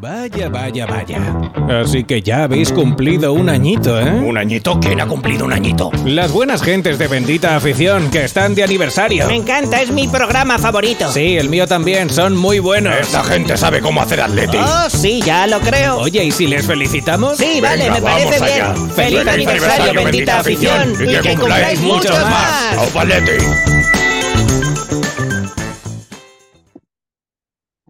Vaya, vaya, vaya. Así que ya habéis cumplido un añito, ¿eh? ¿Un añito? ¿Quién ha cumplido un añito? Las buenas gentes de Bendita Afición, que están de aniversario. Me encanta, es mi programa favorito. Sí, el mío también, son muy buenos. Esta gente sabe cómo hacer atleti. Oh, sí, ya lo creo. Oye, ¿y si les felicitamos? Sí, vale, me parece vamos allá. bien. Feliz, aniversario, bendita afición. Y que cumpláis muchos más. ¡Au,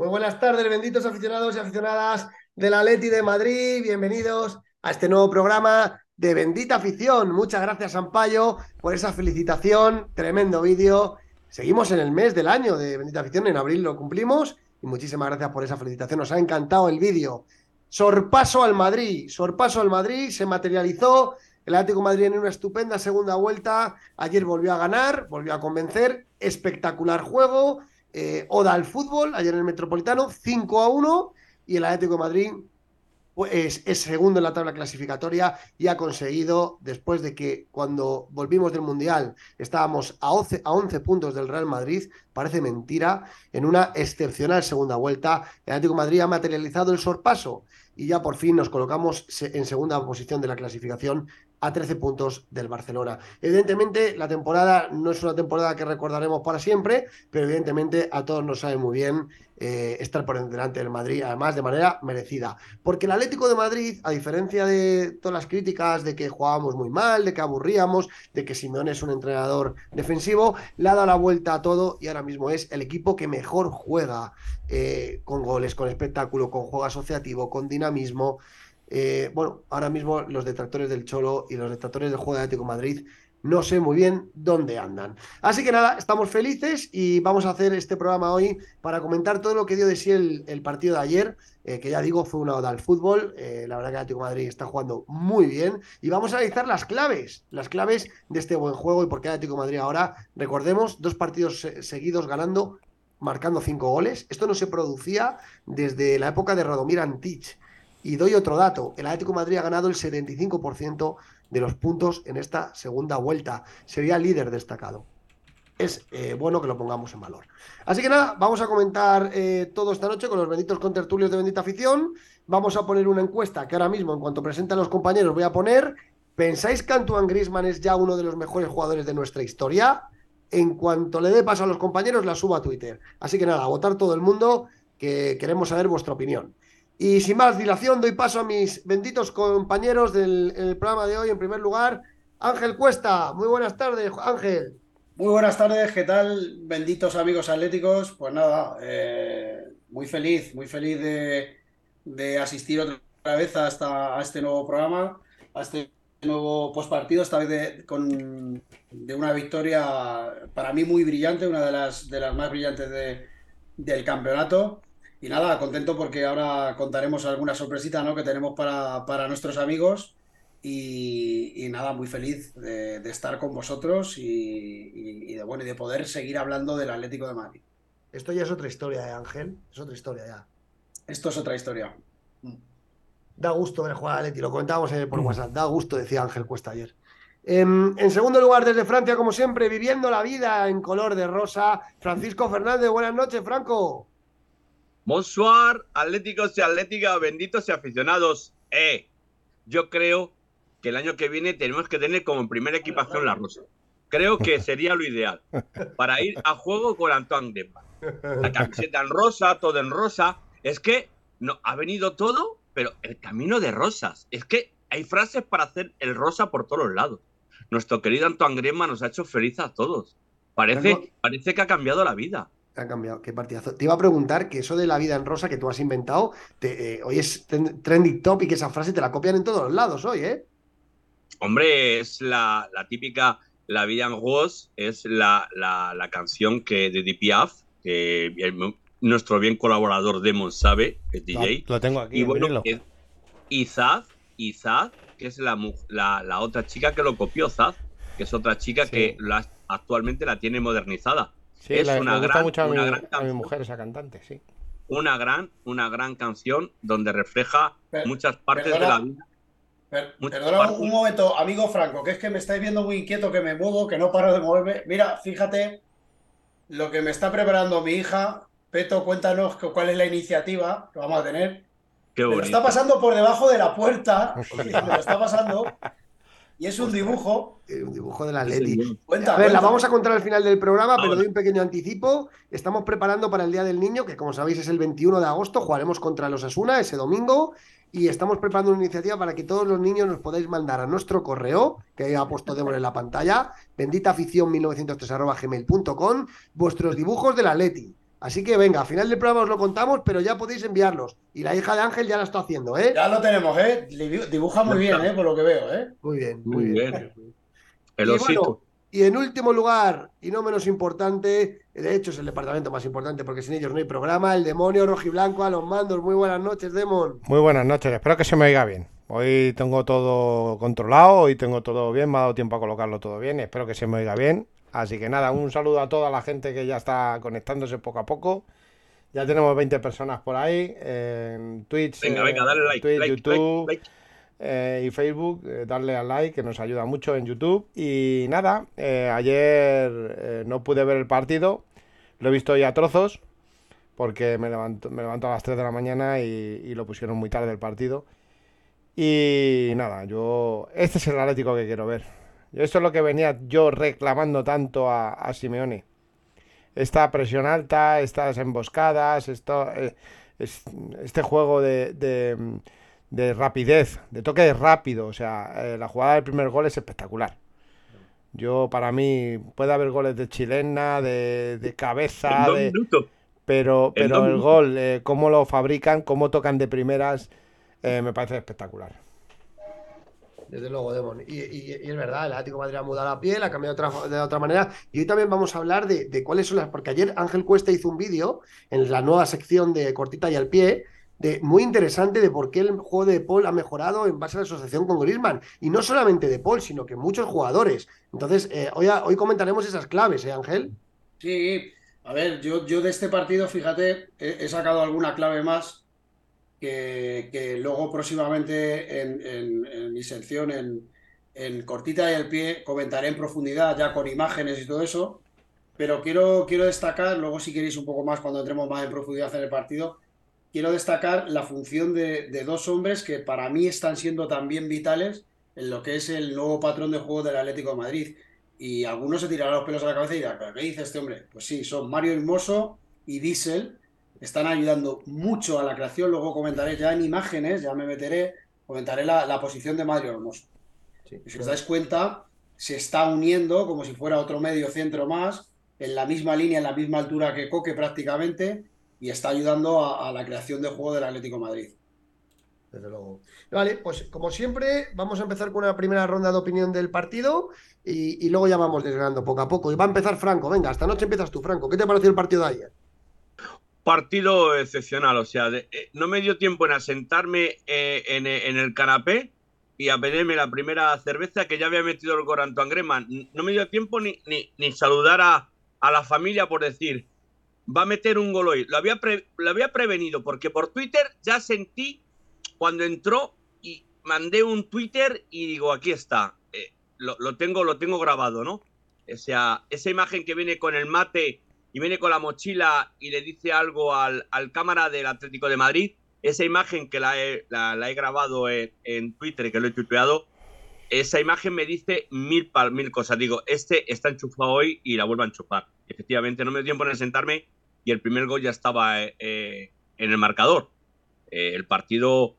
Muy buenas tardes, benditos aficionados y aficionadas del Atleti de Madrid. Bienvenidos a este nuevo programa de Bendita Afición. Muchas gracias, Sampaio, por esa felicitación. Tremendo vídeo. Seguimos en el mes del año de Bendita Afición. En abril lo cumplimos. Y muchísimas gracias por esa felicitación. Nos ha encantado el vídeo. Sorpaso al Madrid. Sorpaso al Madrid. Se materializó. El Atlético de Madrid en una estupenda segunda vuelta. Ayer volvió a ganar, volvió a convencer. Espectacular juego. Eh, Oda al fútbol, ayer en el Metropolitano, 5 a 1. Y el Atlético de Madrid pues, es segundo en la tabla clasificatoria y ha conseguido, después de que cuando volvimos del Mundial estábamos a 11, a 11 puntos del Real Madrid, parece mentira, en una excepcional segunda vuelta, el Atlético Madrid ha materializado el sorpaso y ya por fin nos colocamos en segunda posición de la clasificación a 13 puntos del Barcelona. Evidentemente, la temporada no es una temporada que recordaremos para siempre, pero evidentemente a todos nos sabe muy bien eh, estar por delante del Madrid, además de manera merecida. Porque el Atlético de Madrid, a diferencia de todas las críticas de que jugábamos muy mal, de que aburríamos, de que Simeone es un entrenador defensivo, le ha dado la vuelta a todo y ahora mismo es el equipo que mejor juega eh, con goles, con espectáculo, con juego asociativo, con dinamismo. Eh, bueno, ahora mismo los detractores del Cholo y los detractores del juego de Atlético Madrid no sé muy bien dónde andan. Así que nada, estamos felices y vamos a hacer este programa hoy para comentar todo lo que dio de sí el, partido de ayer, eh, que ya digo, fue una oda al fútbol. Eh, la verdad que Atlético Madrid está jugando muy bien y vamos a analizar las claves, las claves de este buen juego y por qué Atlético Madrid ahora, recordemos, dos partidos se- seguidos ganando, marcando cinco goles. Esto no se producía desde la época de Radomir Antich. Y doy otro dato, el Atlético de Madrid ha ganado el 75% de los puntos en esta segunda vuelta. Sería líder destacado. Es eh, bueno que lo pongamos en valor. Así que nada, vamos a comentar eh, todo esta noche con los benditos contertulios de Bendita Afición. Vamos a poner una encuesta que ahora mismo, en cuanto presenten los compañeros, voy a poner. ¿Pensáis que Antoine Griezmann es ya uno de los mejores jugadores de nuestra historia? En cuanto le dé paso a los compañeros, la subo a Twitter. Así que nada, a votar todo el mundo, que queremos saber vuestra opinión. Y sin más dilación, doy paso a mis benditos compañeros del el programa de hoy. En primer lugar, Ángel Cuesta. Muy buenas tardes, Ángel. Muy buenas tardes, ¿qué tal? Benditos amigos atléticos. Pues nada, eh, muy feliz, muy feliz de, asistir otra vez a, este nuevo programa, a este nuevo postpartido, esta vez de, con, de una victoria para mí muy brillante, una de las, de las más brillantes de- del campeonato. Y nada, contento porque ahora contaremos alguna sorpresita, ¿no? que tenemos para, para nuestros amigos. Y, y nada, muy feliz de, de estar con vosotros y, y- y de, bueno, y de poder seguir hablando del Atlético de Madrid. Esto ya es otra historia, ¿eh, Ángel? Es otra historia ya. Esto es otra historia. Da gusto ver jugar a Leti, lo comentábamos ayer por WhatsApp. Da gusto, decía Ángel Cuesta ayer. En, en segundo lugar, desde Francia, como siempre, viviendo la vida en color de rosa, Francisco Fernández. Buenas noches, Franco. Bonsoir, atléticos y atléticas, benditos y aficionados. Eh, yo creo que el año que viene tenemos que tener como primera equipación la rosa. Creo que sería lo ideal para ir a juego con Antoine Griezmann. La camiseta en rosa, todo en rosa. Es que no ha venido todo, pero el camino de rosas. Es que hay frases para hacer el rosa por todos lados. Nuestro querido Antoine Griezmann nos ha hecho feliz a todos. Parece, parece que ha cambiado la vida. Ha cambiado, qué partidazo. Te iba a preguntar que eso de la vida en rosa que tú has inventado, te, eh, hoy es trending topic, esa frase te la copian en todos los lados hoy, ¿eh? Hombre, es la, la típica La vida en rose, es la, la, la canción que de Piaf, que el- nuestro bien colaborador Demon sabe, que es DJ. Lo, lo tengo aquí. Y bueno, y Zaz, y Zaz, que es la, la, la otra chica que lo copió, Zaz, que es otra chica Sí. que la- actualmente la tiene modernizada. Sí, es la- una me gusta gran- mucho a mi, una gran a mi canción. mujer esa cantante, sí. Una gran, una gran canción donde refleja Per- muchas partes de la vida. Per- perdona partes. un momento, amigo Franco, que es que me estáis viendo muy inquieto, que me muevo, que no paro de moverme. Mira, fíjate lo que me está preparando mi hija. Peto, cuéntanos cu- cuál es la iniciativa que vamos a tener. Qué Me lo está pasando por debajo de la puerta. Me lo está pasando. Y es un dibujo. Un dibujo de la Leti. Cuenta, A ver, la vamos a contar al final del programa, pero doy un pequeño anticipo. Estamos preparando para el Día del Niño, que como sabéis es el 21 de agosto, jugaremos contra los Asuna ese domingo. Y estamos preparando una iniciativa para que todos los niños nos podáis mandar a nuestro correo, que ha puesto Débora en la pantalla, benditaafición1903.gmail.com, vuestros dibujos de la Leti. Así que venga, al final del programa os lo contamos, pero ya podéis enviarlos. Y la hija de Ángel ya la está haciendo, ¿eh? Ya lo tenemos, ¿eh? Dibu- Dibuja muy bien, ¿eh? Por lo que veo, ¿eh? Muy bien, Muy muy bien. bien. El Y osito. bueno, y en último lugar, y no menos importante, de hecho es el departamento más importante porque sin ellos no hay programa, el demonio rojiblanco a los mandos. Muy buenas noches, Demon. Muy buenas noches, espero que se me oiga bien. Hoy tengo todo controlado, hoy tengo todo bien, me ha dado tiempo a colocarlo todo bien, espero que se me oiga bien. Así que nada, un saludo a toda la gente que ya está conectándose poco a poco. Ya tenemos 20 personas por ahí en Twitch, Venga, eh, venga, dale like, Twitch, like, YouTube like, eh, y Facebook. eh, darle al like que nos ayuda mucho en YouTube. Y nada, eh, ayer no pude ver el partido, lo he visto ya a trozos porque me levanto, me levanto a las 3 de la mañana y, y lo pusieron muy tarde el partido. Y nada, yo. Este es el Atlético que quiero ver. Esto es lo que venía yo reclamando tanto a, a Simeone. Esta presión alta, estas emboscadas, esto, eh, es- este juego de, de- de rapidez, de toque rápido. O sea, eh, la jugada del primer gol es espectacular. Yo, para mí, puede haber goles de chilena, de, cabeza, de, pero, pero el gol, eh, cómo lo fabrican, cómo tocan de primeras, me parece espectacular. Desde luego, Demon. Y, es verdad, el Atlético Madrid ha mudado la piel, ha cambiado de otra, manera. Y hoy también vamos a hablar de, cuáles son las. Porque ayer Ángel Cuesta hizo un vídeo en la nueva sección de Cortita y al pie. De, muy interesante de por qué el juego de Paul ha mejorado en base a la asociación con Griezmann. Y no solamente de Paul, sino que muchos jugadores. Entonces, eh, hoy, hoy comentaremos esas claves, ¿eh, Ángel? Sí, a ver, yo, yo de este partido, fíjate, he sacado alguna clave más que, luego próximamente en, mi sección, en, en cortita y al pie, comentaré en profundidad, ya con imágenes y todo eso. Pero quiero, quiero destacar, luego si queréis un poco más cuando entremos más en profundidad en el partido, quiero destacar la función de, dos hombres que para mí están siendo también vitales en lo que es el nuevo patrón de juego del Atlético de Madrid. Y algunos se tirarán los pelos a la cabeza y dirán, ¿pero qué dice este hombre? Pues sí, son Mario Hermoso y Diesel, están ayudando mucho a la creación. Luego comentaré ya en imágenes, ya me meteré, comentaré la, la posición de Mario Hermoso. Y si os dais cuenta, se está uniendo como si fuera otro medio centro más, en la misma línea, en la misma altura que Coque prácticamente, y está ayudando a, a la creación de juego del Atlético de Madrid. Desde luego. Vale, pues como siempre, vamos a empezar con una primera ronda de opinión del partido y, y luego ya vamos desgranando poco a poco. Y va a empezar Franco. Venga, esta noche empiezas tú, Franco. ¿Qué te pareció el partido de ayer? Partido excepcional, o sea, de- eh, no me dio tiempo en asentarme eh, en, eh, en el canapé y a pedirme la primera cerveza que ya había metido el gol Antoine Griezmann. N- No me dio tiempo ni, ni, ni saludar a, a la familia por decir, va a meter un gol hoy. Lo había, pre- lo había prevenido porque por Twitter ya sentí cuando entró y mandé un Twitter y digo, aquí está, eh, lo, lo tengo, lo tengo grabado, ¿no? O sea, esa imagen que viene con el mate y viene con la mochila y le dice algo al, cámara del Atlético de Madrid, esa imagen que la he, la, grabado en, en Twitter que lo he tuiteado, esa imagen me dice mil, mil cosas. Digo, este está enchufado hoy y la vuelvo a enchufar. Efectivamente, no me dio tiempo en sentarme y el primer gol ya estaba eh, eh, en el marcador. Eh, el partido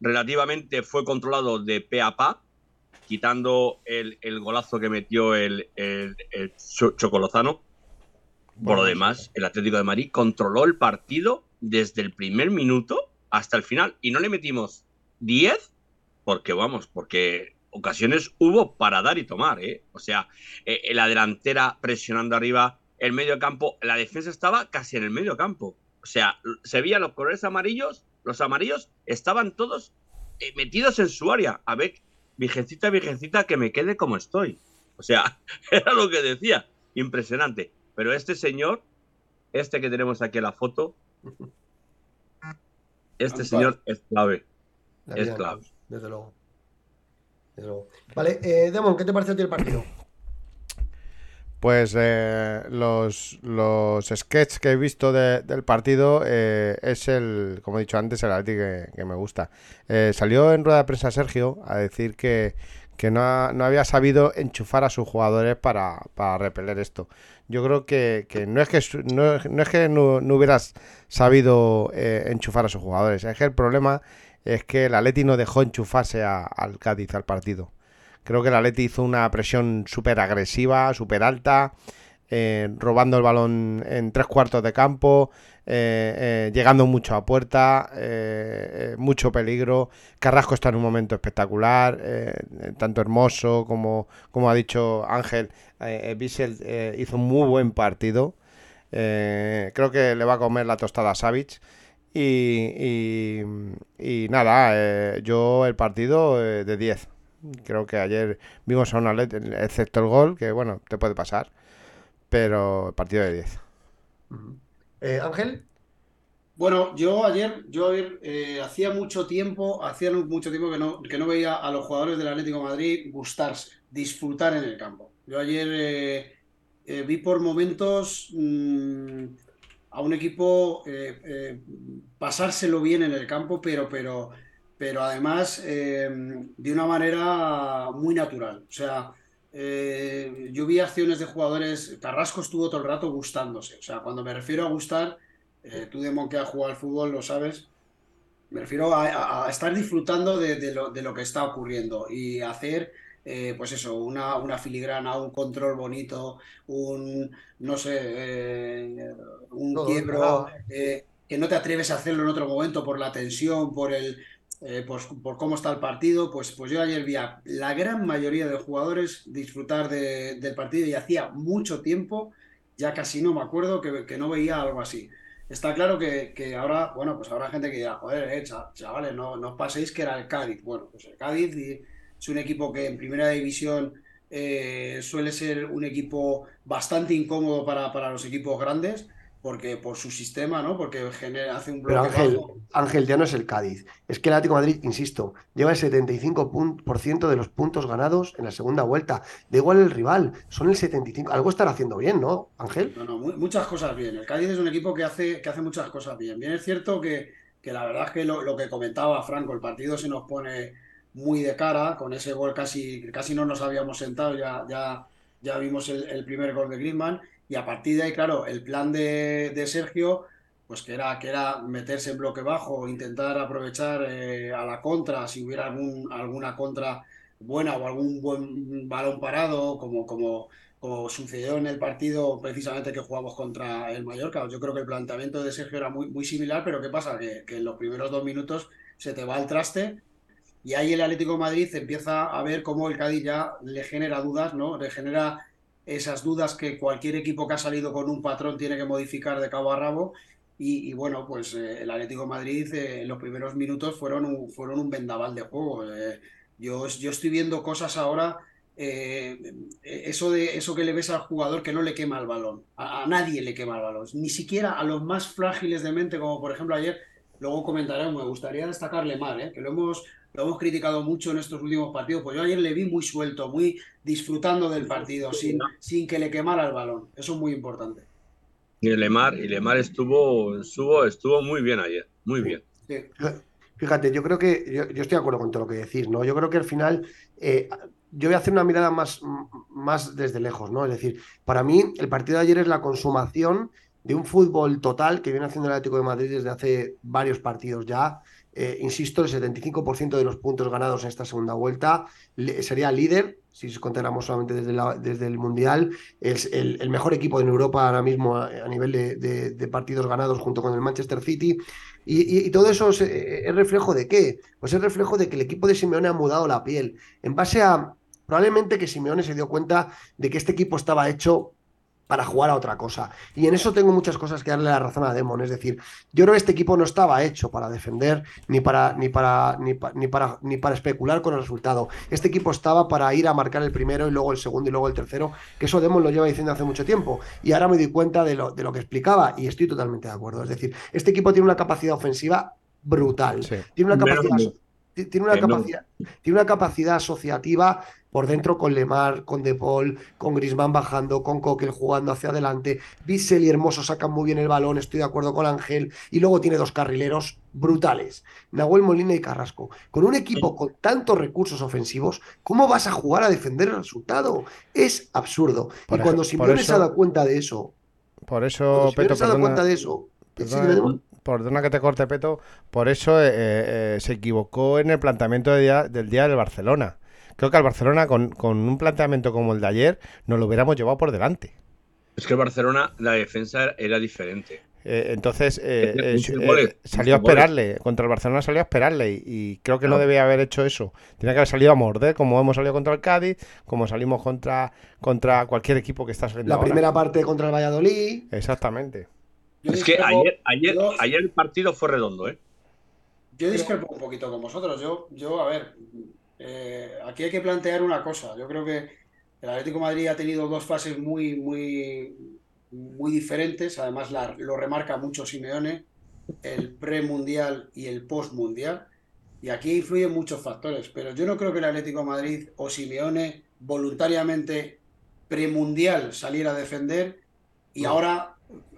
relativamente fue controlado de pe a pa, quitando el, golazo que metió el, el, el Cho- Chocolozano. Por lo demás, el Atlético de Madrid controló el partido desde el primer minuto hasta el final y no le metimos 10 porque vamos, porque ocasiones hubo para dar y tomar, ¿eh? O sea, eh, la delantera presionando arriba, el medio campo, la defensa estaba casi en el medio campo. O sea, se veían los colores amarillos, los amarillos estaban todos eh, metidos en su área. A ver, virgencita, virgencita, que me quede como estoy. O sea, era lo que decía. Impresionante. Pero este señor, este que tenemos aquí en la foto, este señor es clave. Es clave. Desde luego. Desde luego. Vale, eh, Demon, ¿qué te pareció a ti el partido? Pues eh, los, los sketches que he visto del partido eh, es el, como he dicho antes, el Atleti que, me gusta. Eh, salió en rueda de prensa Sergio a decir que, no, había sabido enchufar a sus jugadores para, repeler esto. Yo creo que, no es que no, es que no, hubieras sabido enchufar a sus jugadores, es que el problema es que el Atleti no dejó enchufarse al Cádiz al partido. Creo que el Atleti hizo una presión súper agresiva, súper alta, eh, robando el balón en tres cuartos de campo, eh, eh, llegando mucho a puerta, mucho peligro. Carrasco está en un momento espectacular, tanto hermoso como, como ha dicho Ángel. Bissell hizo un muy buen partido. creo que le va a comer la tostada a Savic. Y, nada, yo el partido de 10. Creo que ayer vimos a una LED, excepto el gol, que bueno, te puede pasar, pero el partido de 10. Eh, Ángel. Bueno, yo ayer, yo ayer eh, hacía mucho tiempo, hacía mucho tiempo que no, que no veía a los jugadores del Atlético Madrid gustarse, disfrutar en el campo. Yo ayer eh, vi por momentos mm, a un equipo pasárselo bien en el campo, pero, pero pero además em, de una manera muy natural. O sea, eh, yo vi acciones de jugadores, Carrasco estuvo todo el rato gustándose. O sea, cuando me refiero a gustar, eh, tú de que has jugado al fútbol lo sabes, me refiero a, estar disfrutando de, lo, que está ocurriendo y hacer, eh, pues eso, una, una, filigrana, un control bonito, un, no sé, un quiebro, que no te atreves a hacerlo en otro momento por la tensión, por el, eh, por, cómo está el partido, pues, pues yo ayer vi a la gran mayoría de jugadores disfrutar del partido y hacía mucho tiempo, ya casi no me acuerdo, que, no veía algo así. Está claro que, ahora, bueno, pues habrá gente que dirá, joder, eh, chavales, no, no os paséis que era el Cádiz. Bueno, pues el Cádiz es un equipo que en primera división eh, suele ser un equipo bastante incómodo para, para los equipos grandes porque por su sistema, ¿no? Porque genera, hace un bloque Pero Ángel, Ángel, ya no es el Cádiz. Es que el Atlético de Madrid, insisto, lleva el 75% de los puntos ganados en la segunda vuelta. Da igual el rival, son el 75%. Algo estará haciendo bien, ¿no, Ángel? No, no, muchas cosas bien. El Cádiz es un equipo que hace, que hace muchas cosas bien. Bien es cierto que, que la verdad es que lo, que comentaba Franco, el partido se nos pone muy de cara, con ese gol casi, casi no nos habíamos sentado, ya, ya, ya vimos el, el primer gol de Griezmann y a partir de ahí, claro, el plan de, Sergio, pues que era, que era meterse en bloque bajo, intentar aprovechar eh, a la contra, si hubiera algún, alguna contra buena o algún buen balón parado, como, como, como sucedió en el partido precisamente que jugamos contra el Mallorca. Yo creo que el planteamiento de Sergio era muy, muy similar, pero ¿qué pasa? Que, que en los primeros dos minutos se te va el traste y ahí el Atlético de Madrid empieza a ver cómo el Cádiz ya le genera dudas, ¿no? Le genera esas dudas que cualquier equipo que ha salido con un patrón tiene que modificar de cabo a rabo. Y, bueno, pues eh, el Atlético Madrid eh, en los primeros minutos fueron un, fueron un vendaval de juego. Eh, yo, yo estoy viendo cosas ahora, eso, de, eso que le ves al jugador que no le quema el balón. A, nadie le quema el balón, ni siquiera a los más frágiles de mente, como por ejemplo ayer, luego comentaremos, me gustaría destacarle mal, que lo hemos lo hemos criticado mucho en estos últimos partidos, pues yo ayer le vi muy suelto, muy disfrutando del partido, sin, sin que le quemara el balón. Eso es muy importante. Y Lemar, y Lemar estuvo, estuvo, estuvo muy bien ayer, muy bien. Fíjate, yo creo que, yo, estoy de acuerdo con todo lo que decís, ¿no? Yo creo que al final, eh, yo voy a hacer una mirada más, más desde lejos, ¿no? Es decir, para mí el partido de ayer es la consumación de un fútbol total que viene haciendo el Atlético de Madrid desde hace varios partidos ya, eh, insisto, el 75% de los puntos ganados en esta segunda vuelta sería líder, si contáramos solamente desde, desde el Mundial, es el, mejor equipo en Europa ahora mismo a, nivel de, partidos ganados junto con el Manchester City. Y todo eso es, eh, es reflejo de qué? Pues es reflejo de que el equipo de Simeone ha mudado la piel. En base a, probablemente que Simeone se dio cuenta de que este equipo estaba hecho para jugar a otra cosa. Y en eso tengo muchas cosas que darle la razón a Demon. Es decir, yo creo que este equipo no estaba hecho para defender ni para, ni para, ni pa- ni para, ni para especular con el resultado. Este equipo estaba para ir a marcar el primero y luego el segundo y luego el tercero, que eso Demon lo lleva diciendo hace mucho tiempo. Y ahora me doy cuenta de lo, de lo que explicaba y estoy totalmente de acuerdo. Es decir, este equipo tiene una capacidad ofensiva brutal. Sí. Tiene una capacidad, tiene una capacidad, tiene una capacidad asociativa por dentro con Lemar, con De Paul, con Grisman bajando, con Coquel jugando hacia adelante. Bissell y Hermoso sacan muy bien el balón, estoy de acuerdo con Ángel. Y luego tiene dos carrileros brutales, Nahuel Molina y Carrasco. Con un equipo con tantos recursos ofensivos, ¿cómo vas a jugar a defender el resultado? Es absurdo. Por y cuando Simeone se ha dado cuenta de eso, Por eso, Peto, se ha dado perdona, cuenta de eso, perdona, perdona que te corte, Peto. Por eso eh, eh, se equivocó en el planteamiento de día- del día del Barcelona. Creo que al Barcelona, con, con un planteamiento como el de ayer, nos lo hubiéramos llevado por delante. Es que el Barcelona, la defensa era- diferente. Eh, entonces eh, eh, eh, salió a esperarle. Contra el Barcelona salió a esperarle. Y, y creo que no debía haber hecho eso. Tenía que haber salido a morder, como hemos salido contra el Cádiz, como salimos contra, contra cualquier equipo que está saliendo La ahora. primera parte contra el Valladolid. Exactamente. Yo Es que ayer, ayer, yo- ayer el partido fue redondo, ¿eh? Yo discrepo un poquito con vosotros. Yo, yo a ver, eh, aquí hay que plantear una cosa. Yo creo que el Atlético de Madrid ha tenido dos fases muy, muy, muy diferentes. Además, la- lo remarca mucho Simeone, el premundial y el postmundial. Y aquí influyen muchos factores. Pero yo no creo que el Atlético de Madrid o Simeone voluntariamente premundial saliera a defender y ahora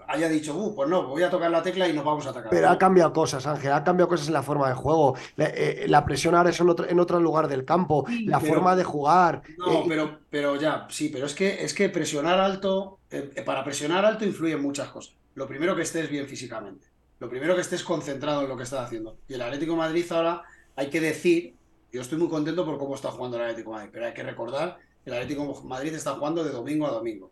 haya dicho, uh, pues no, voy a tocar la tecla y nos vamos a atacar. Pero ha cambiado cosas, Ángel, ha cambiado cosas en la forma de juego. La, eh, la presión ahora es en otro, en otro lugar del campo, Sí, la pero- forma de jugar. No, eh, pero, pero ya, sí, pero es que, es que presionar alto, eh, eh, para presionar alto influyen muchas cosas. Lo primero que estés bien físicamente, lo primero que estés concentrado en lo que estás haciendo. Y el Atlético de Madrid ahora hay que decir, yo estoy muy contento por cómo está jugando el Atlético de Madrid, pero hay que recordar que el Atlético de Madrid está jugando de domingo a domingo.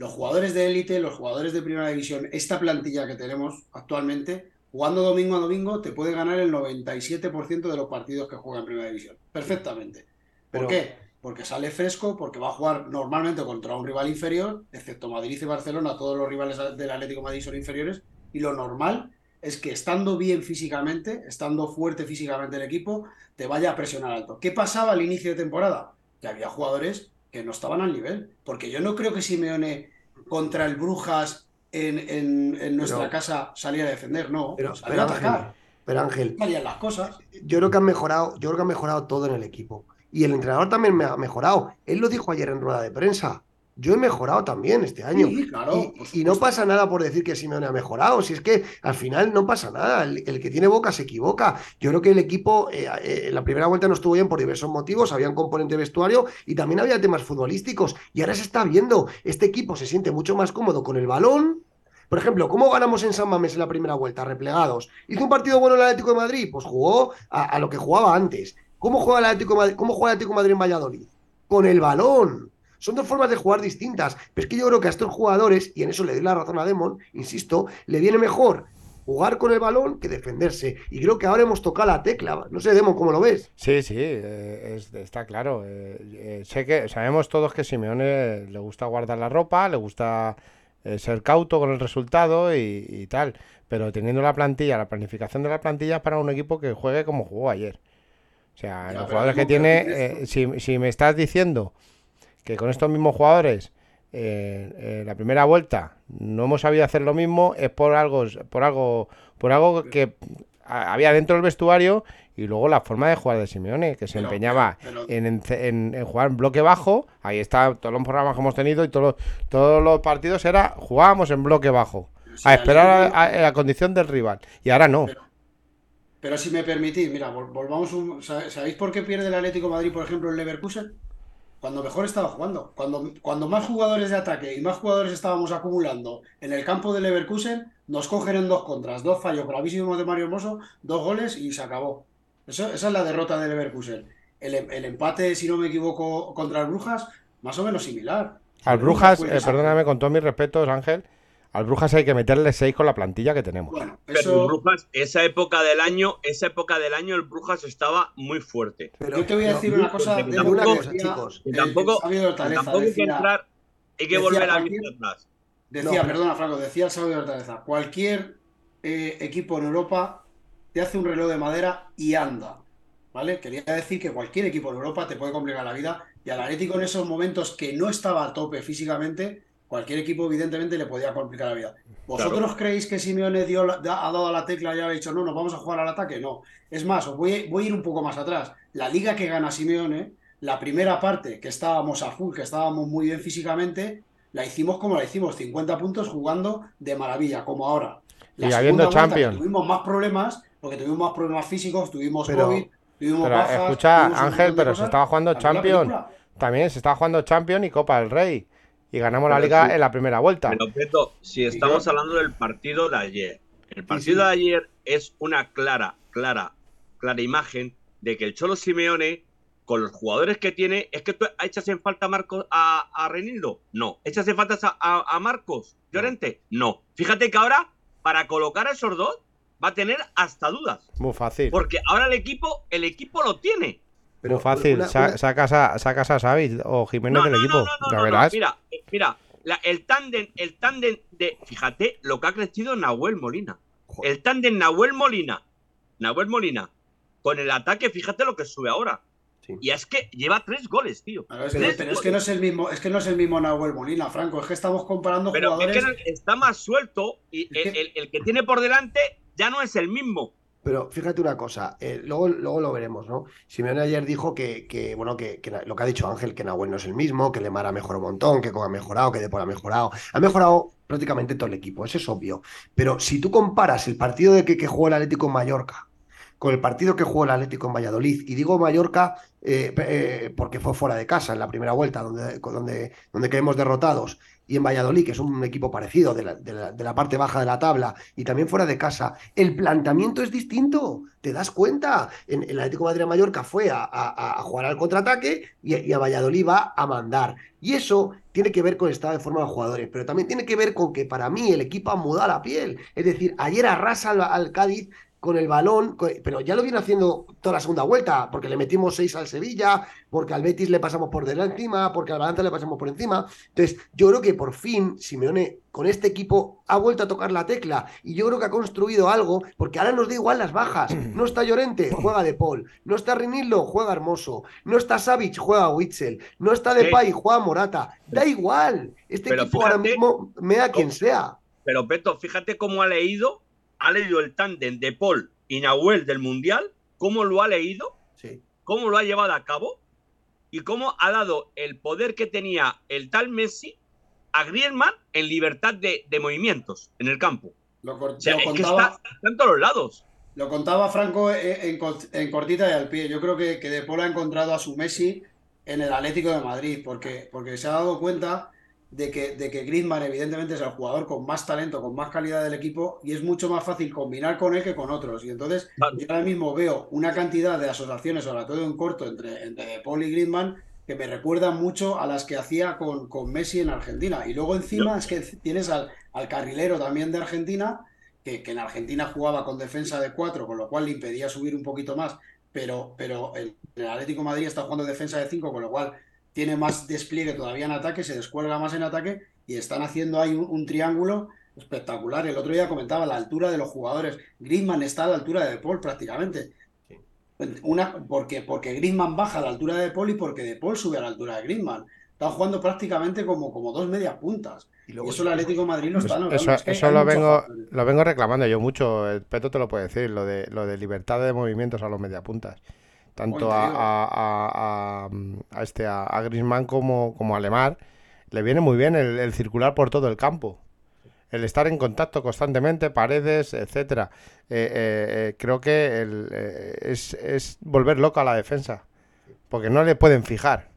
Los jugadores de élite, los jugadores de primera división, esta plantilla que tenemos actualmente, jugando domingo a domingo, te puede ganar el 97% de los partidos que juega en primera división. Perfectamente. ¿Por Pero- qué? Porque sale fresco, porque va a jugar normalmente contra un rival inferior, excepto Madrid y Barcelona, todos los rivales del Atlético de Madrid son inferiores, y lo normal es que estando bien físicamente, estando fuerte físicamente el equipo, te vaya a presionar alto. ¿Qué pasaba al inicio de temporada? Que había jugadores que no estaban al nivel, porque yo no creo que Simeone contra el Brujas en, en- en nuestra Pero- casa saliera a defender, no, pero a atacar, Ángel, pero Ángel, salían las cosas. yo creo que han mejorado, yo creo que han mejorado todo en el equipo. Y el entrenador también me ha mejorado. Él lo dijo ayer en rueda de prensa. Yo he mejorado también este año. Sí, claro, Y- no pasa nada por decir que Simeone ha mejorado. Si es que al final no pasa nada. El, el que tiene boca se equivoca. Yo creo que el equipo eh, eh, en la primera vuelta no estuvo bien por diversos motivos. Había un componente vestuario y también había temas futbolísticos. Y ahora se está viendo. Este equipo se siente mucho más cómodo con el balón. Por ejemplo, ¿cómo ganamos en San Mamés en la primera vuelta? Replegados. ¿Hizo un partido bueno el Atlético de Madrid? Pues jugó a, a lo que jugaba antes. ¿Cómo juega el Atlético de Madrid, cómo juega el Atlético de Madrid en Valladolid? Con el balón. Son dos formas de jugar distintas. Pero es que yo creo que a estos jugadores, y en eso le doy la razón a Demon, insisto, le viene mejor jugar con el balón que defenderse. Y creo que ahora hemos tocado la tecla. No sé, Demon, ¿cómo lo ves? Sí, sí, eh, es- está claro. eh, eh, sé que sabemos todos que Simeone le gusta guardar la ropa, le gusta eh, ser cauto con el resultado y, y tal, pero teniendo la plantilla, la planificación de la plantilla es para un equipo que juegue como jugó ayer. O sea, Ya, los jugadores que ¿cómo tiene, eh, si, si me estás diciendo que con estos mismos jugadores eh, eh, la primera vuelta no hemos sabido hacer lo mismo, es por algo, por algo, por algo que había dentro del vestuario y luego la forma de jugar de Simeone, que se Pero- empeñaba pero- en, ence- en- en jugar en bloque bajo. Ahí está todos los programas que hemos tenido y todos los, todos los partidos era jugábamos en bloque bajo. Si A esperar a, Atlético- a- a la condición del rival. Y ahora no. Pero- si me permitís, mira, vol- volvamos un... ¿sabe- ¿Sabéis por qué pierde el Atlético de Madrid, por ejemplo, el Leverkusen? Cuando mejor estaba jugando. Cuando, cuando más jugadores de ataque y más jugadores estábamos acumulando en el campo del Leverkusen, nos cogen en dos contras, dos fallos gravísimos de Mario Hermoso, dos goles y se acabó. Eso, esa es la derrota del Leverkusen. El, el empate, si no me equivoco, contra el Brujas, más o menos similar. Al Brujas, eh, perdóname, con todos mis respetos, Ángel, al Brujas hay que meterle 6 con la plantilla que tenemos. Bueno, Pero eso, el Brujas, esa época del año, esa época del año, el Brujas estaba muy fuerte. Pero, yo te voy a decir pero- una cosa. de tampoco- que una cosa, decía chicos, Y el- tampoco, el sabio de Hortaleza, tampoco hay que decía- entrar, hay que decía volver a vista atrás. Decía, No, pero- perdona, Franco, decía el sabio de Hortaleza, cualquier eh, equipo en Europa te hace un reloj de madera y anda. ¿Vale? Quería decir que cualquier equipo en Europa te puede complicar la vida y al Atlético en esos momentos que no estaba a tope físicamente, cualquier equipo evidentemente le podía complicar la vida. ¿Vosotros creéis que Simeone dio la- ha dado la tecla y ha dicho, no, nos vamos a jugar al ataque? No. Es más, os voy, voy a ir un poco más atrás. La liga que gana Simeone, la primera parte que estábamos a full, que estábamos muy bien físicamente, la hicimos como la hicimos, 50 puntos jugando de maravilla, como ahora. La Y habiendo Champions. Tuvimos más problemas, porque tuvimos más problemas físicos, tuvimos Pero- COVID, tuvimos Pero bajas, escucha, tuvimos Ángel, pero se estaba jugando Champions. También se estaba jugando Champions y Copa del Rey. Y ganamos la liga sí. en la primera vuelta. Pero, Beto, si estamos hablando del partido de ayer, el partido sí. de ayer es una clara, clara, clara imagen de que el Cholo Simeone, con los jugadores que tiene, es que tú echas en falta a Marcos a, a Renildo, no. ¿Echas en falta a, a- a Marcos Llorente? No. Fíjate que ahora, para colocar a esos dos, va a tener hasta dudas. Muy fácil. Porque ahora el equipo, el equipo lo tiene. Pero Muy fácil. una- Sa- una- sacas, a, sacas a Xavi o Jiménez No, del no, equipo. no, no, la no, no, verás. Mira, mira, la- el tándem, el tándem de, fíjate lo que ha crecido Nahuel Molina. Joder. El tándem Nahuel Molina, Nahuel Molina, con el ataque, fíjate lo que sube ahora. Sí. Y es que lleva tres goles, tío. Es que- pero es que no es el mismo, es que no es el mismo Nahuel Molina, Franco, es que estamos comparando Pero es jugadores. que está más suelto y el que tiene por delante ya no es el mismo. Pero fíjate una cosa, eh, luego, luego lo veremos, ¿no? Simeone ayer dijo que, que, bueno, que, lo que ha dicho Ángel, que Nahuel no es el mismo, que Lemar ha mejorado un montón, que Coca ha mejorado, que Depol ha mejorado. Ha mejorado prácticamente todo el equipo, eso es obvio. Pero si tú comparas el partido de que, que jugó el Atlético en Mallorca con el partido que jugó el Atlético en Valladolid, y digo Mallorca eh, eh, porque fue fuera de casa en la primera vuelta, donde, donde, donde derrotados, y en Valladolid, que es un equipo parecido de la, parte baja de la tabla, y también fuera de casa, el planteamiento es distinto, te das cuenta. En, el Atlético de Madrid Mallorca fue a, jugar al contraataque y, a Valladolid va a mandar. Y eso tiene que ver con el estado de forma de los jugadores, pero también tiene que ver con que para mí el equipo ha mudado la piel. Es decir, ayer arrasa al Cádiz con el balón, pero ya lo viene haciendo toda la segunda vuelta, porque le metimos seis al Sevilla, porque al Betis le pasamos por delante encima, porque al Valencia le pasamos por encima. Entonces, yo creo que por fin Simeone con este equipo ha vuelto a tocar la tecla y yo creo que ha construido algo, porque ahora nos da igual las bajas. No está Llorente, juega De Paul. No está Rinildo, juega Hermoso. No está Savic, juega Witzel. No está Depay, juega Morata. Da igual. Este Pero equipo ahora fíjate- mismo me da quien sea. Pero Beto, fíjate cómo ha leído, ha leído el tándem de Paul y Nahuel del Mundial, cómo lo ha leído Sí. cómo lo ha llevado a cabo y cómo ha dado el poder que tenía el tal Messi a Griezmann en libertad de, de movimientos en el campo. Lo, O sea, lo es que está, está en todos los lados. lo contaba Franco en, en cort- en cortita y al pie. Yo creo que, que De Paul ha encontrado a su Messi en el Atlético de Madrid, porque, porque se ha dado cuenta de que, de que Griezmann evidentemente es el jugador con más talento, con más calidad del equipo, y es mucho más fácil combinar con él que con otros. Y entonces Claro. yo ahora mismo veo una cantidad de asociaciones, sobre todo en corto, entre, entre Paul y Griezmann, que me recuerdan mucho a las que hacía con, con Messi en Argentina. Y luego encima es que tienes al, al carrilero también de Argentina, que, que en Argentina jugaba con defensa de cuatro, con lo cual le impedía subir un poquito más, pero, pero el, el Atlético de Madrid está jugando defensa de cinco, con lo cual tiene más despliegue todavía en ataque, se descuelga más en ataque y están haciendo ahí un, un triángulo espectacular. El otro día comentaba la altura de los jugadores. Griezmann está a la altura de De Paul prácticamente. Una, porque, porque Griezmann baja a la altura de De Paul y porque De Paul sube a la altura de Griezmann. Están jugando prácticamente como, como dos medias puntas. Y Y luego eso el Atlético de Madrid lo está notando. eso Es que eso lo vengo, lo vengo reclamando yo mucho. El Peto te lo puede decir, lo de, lo de libertad de movimientos a los mediapuntas. Tanto a, este, a, Griezmann como, como a Lemar le viene muy bien el, el circular por todo el campo. El estar en contacto constantemente, paredes, etcétera. Eh, eh, eh, creo que el, eh, es, es volver loca a la defensa. Porque no le pueden fijar.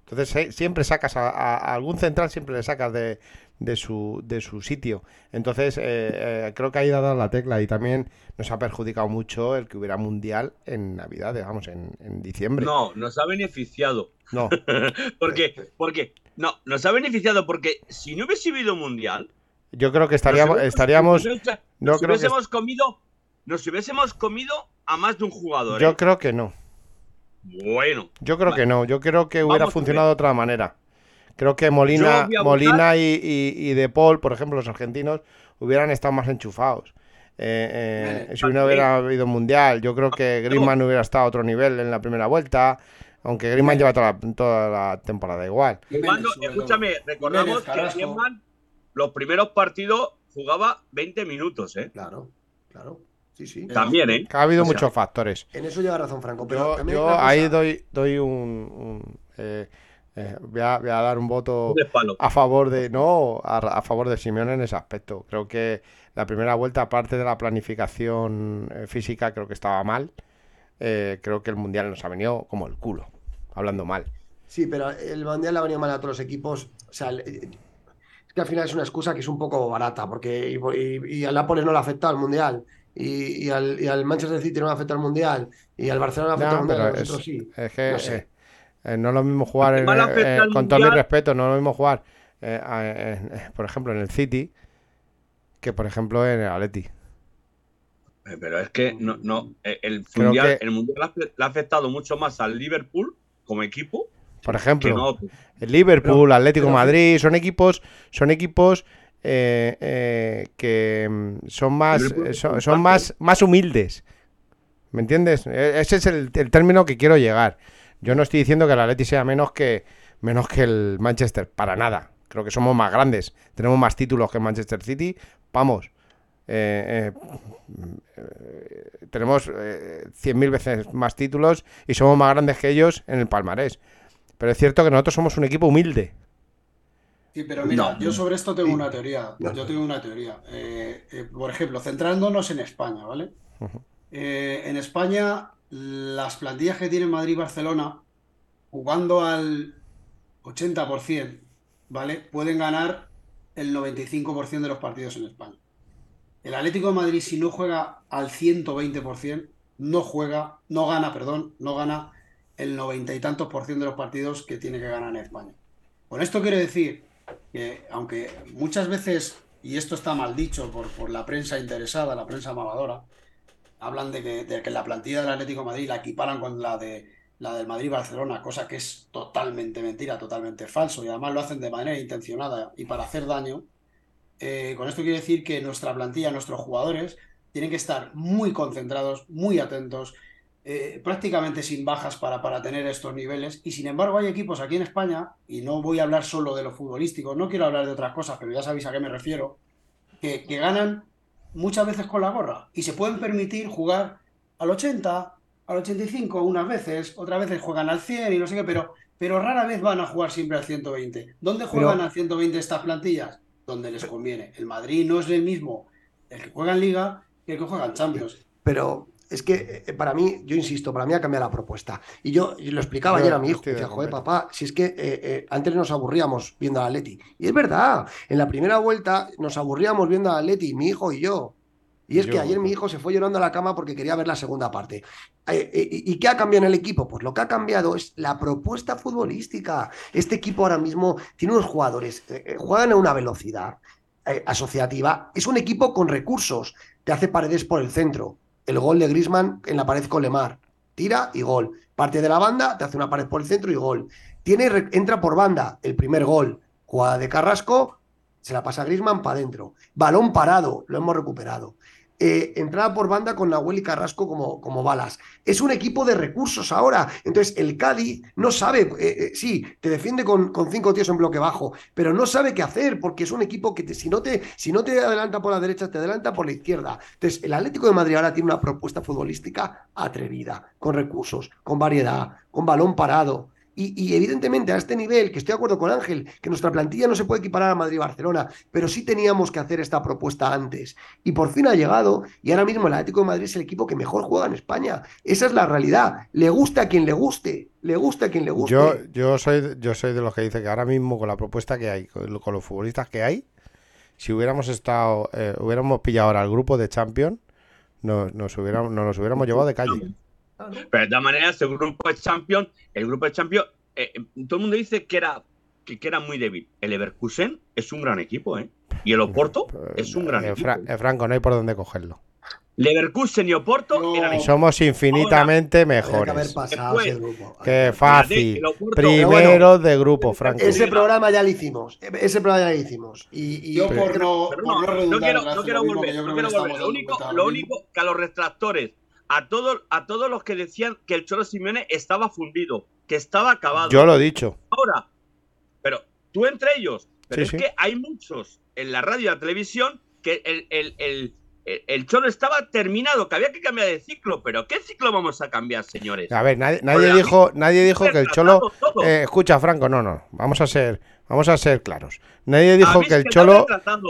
Entonces siempre sacas a algún central, siempre le sacas de, de su, de su sitio. Entonces eh, eh, creo que ha dado la tecla y también nos ha perjudicado mucho el que hubiera mundial en Navidad, digamos, en, en diciembre. No, nos ha beneficiado. No, Porque, porque, no, nos ha beneficiado porque si no hubiese habido mundial, yo creo que estaríamos, nos estaríamos, nos no nos creo que hubiésemos comido, nos hubiésemos comido a más de un jugador. yo ¿eh? creo que no. Bueno, Yo creo que no, yo creo que hubiera Vamos a funcionado de otra manera. Creo que Molina, Molina y, y- y De Paul, por ejemplo, los argentinos, hubieran estado más enchufados. Eh, eh, Vale, si no hubiera habido mundial, yo creo que. Griezmann hubiera estado a otro nivel en la primera vuelta, aunque Griezmann lleva toda la, toda la temporada igual. Cuando- escúchame, recordamos que. Griezmann los primeros partidos jugaba 20 minutos, ¿eh? Claro, claro. Sí, sí. También, ¿eh? Que ha habido O sea, muchos factores. En eso lleva razón Franco. Pero Yo, ahí doy, doy un... un, eh, eh, voy, a, voy a dar un voto a favor de no a, a favor de Simeone en ese aspecto. Creo que la primera vuelta, aparte de la planificación eh, física, creo que estaba mal. Eh, creo que el mundial nos ha venido como el culo, hablando mal. Sí, pero el Mundial le ha venido mal a otros equipos. O sea, el- es que al final es una excusa que es un poco barata, porque y, y- y al Nápoles no le ha afectado el Mundial, y, y al, y al Manchester City no le ha afectado el Mundial, y al Barcelona le ha afectado Ya, el Mundial, es, sí. es que No sé. eh, eh, no es lo mismo jugar, en, eh, con todo mi respeto, no es lo mismo jugar, eh, por ejemplo, en el City, que por ejemplo en el Atleti. Pero es que no, no, el mundial, que- el mundial le ha afectado mucho más al Liverpool como equipo Por ejemplo, no. El Liverpool, Atlético pero- Madrid, son equipos, son equipos eh, eh, que mm, son más, son, son más, más humildes. ¿Me entiendes? E- Ese es el, el término que quiero llegar. Yo no estoy diciendo que el Atleti sea menos que, menos que el Manchester, para nada. Creo que somos más grandes. Tenemos más títulos que el Manchester City. Vamos. Eh, eh, eh, tenemos eh, 100.000 veces más títulos y somos más grandes que ellos en el palmarés. Pero es cierto que nosotros somos un equipo humilde. Sí, pero mira, No. yo sobre esto tengo Sí. una teoría. No. Yo tengo una teoría. Eh, eh, por ejemplo, centrándonos en España, ¿vale? Eh, en España, las plantillas que tiene Madrid y Barcelona, jugando al 80%, ¿vale? Pueden ganar el 95% de los partidos en España. El Atlético de Madrid, si no juega al 120%, no juega, no gana, perdón, no gana el noventa y tantos por ciento de los partidos que tiene que ganar en España. Con esto quiero decir que, aunque muchas veces, y esto está mal dicho por, por la prensa interesada, la prensa mamadora, hablan de que, de que la plantilla del Atlético Madrid la equiparan con la de la del Madrid-Barcelona, cosa que es totalmente mentira, totalmente falso, y además lo hacen de manera intencionada y para hacer daño. Eh, con esto quiero decir que nuestra plantilla, nuestros jugadores, tienen que estar muy concentrados, muy atentos, eh, prácticamente sin bajas para, para tener estos niveles. Y sin embargo, hay equipos aquí en España, y no voy a hablar solo de lo futbolístico, no quiero hablar de otras cosas, pero ya sabéis a qué me refiero, que ganan muchas veces con la gorra y se pueden permitir jugar al 80, al 85 unas veces, otras veces juegan al 100 y no sé qué, pero, pero rara vez van a jugar siempre al 120. ¿Dónde juegan Pero- al 120 estas plantillas? Donde les conviene. El Madrid no es el mismo el que juega en Liga que el que juega en Champions. Pero es que eh, para mí, yo insisto, para mí ha cambiado la propuesta. Y yo, lo explicaba Yo ayer a mi hijo. Decía, joder, papá, si es que eh, eh, antes nos aburríamos viendo al Atleti. Y es verdad, en la primera vuelta nos aburríamos viendo al Atleti, mi hijo y yo. Y es Yo- que ayer mi hijo se fue llorando a la cama porque quería ver la segunda parte. ¿Y qué ha cambiado en el equipo? Pues lo que ha cambiado es la propuesta futbolística. Este equipo ahora mismo tiene unos jugadores, eh, juegan a una velocidad asociativa. Es un equipo con recursos. Te hace paredes por el centro. El gol de Grisman en la pared con Lemar. Tira y gol. Parte de la banda, te hace una pared por el centro y gol. Tiene, entra por banda el primer gol. Jugada de Carrasco, se la pasa a Grisman para adentro. Balón parado, lo hemos recuperado. Eh, entrada por banda con Nahuel y Carrasco como, como balas. Es un equipo de recursos ahora. Entonces, el Cádiz no sabe, eh, eh, sí, te defiende con, con cinco tíos en bloque bajo, pero no sabe qué hacer porque es un equipo que te- si, no te, si no te adelanta por la derecha, te adelanta por la izquierda. Entonces, el Atlético de Madrid ahora tiene una propuesta futbolística atrevida, con recursos, con variedad, con balón parado. Y, y, evidentemente a este nivel, que estoy de acuerdo con Ángel, que nuestra plantilla no se puede equiparar a Madrid-Barcelona, pero sí teníamos que hacer esta propuesta antes. Y por fin ha llegado, y ahora mismo el Atlético de Madrid es el equipo que mejor juega en España. Esa es la realidad. Le gusta a quien le guste, le gusta a quien le guste. Yo, yo, soy, yo soy de los que dice que ahora mismo con la propuesta que hay, con, los futbolistas que hay, si hubiéramos estado, eh, hubiéramos pillado ahora el grupo de Champions, nos, nos, hubiéramos, nos hubiéramos llevado de calle. Pero de todas maneras, el grupo de Champions, el grupo de Champions, eh, todo el mundo dice que era, que, que, era muy débil. El Leverkusen es un gran equipo, ¿eh? Y el Oporto es un gran eh, equipo. Fra eh, Franco, no hay por dónde cogerlo. Leverkusen y Oporto no. eran Somos infinitamente Ahora, mejores. Pasado ese grupo. Qué fácil. Primero bueno, de grupo, Franco. Ese programa ya lo hicimos. Ese programa ya lo hicimos. Y, y yo por no, no, por no, quiero, no quiero volver. No quiero volver. Lo único, lo único que a los retractores, a todos, a todos los que decían que el Cholo Simeone estaba fundido, que estaba acabado. Yo lo he dicho. Ahora, pero tú entre ellos. Pero Sí, es sí. que hay muchos en la radio y la televisión que el, el, el, el, Cholo estaba terminado, que había que cambiar de ciclo. Pero ¿qué ciclo vamos a cambiar, señores? A ver, nadie, nadie dijo, nadie dijo que el Cholo. todo. Eh, escucha, Franco, no, no. Vamos a ser, vamos a ser claros. Nadie dijo que el Cholo.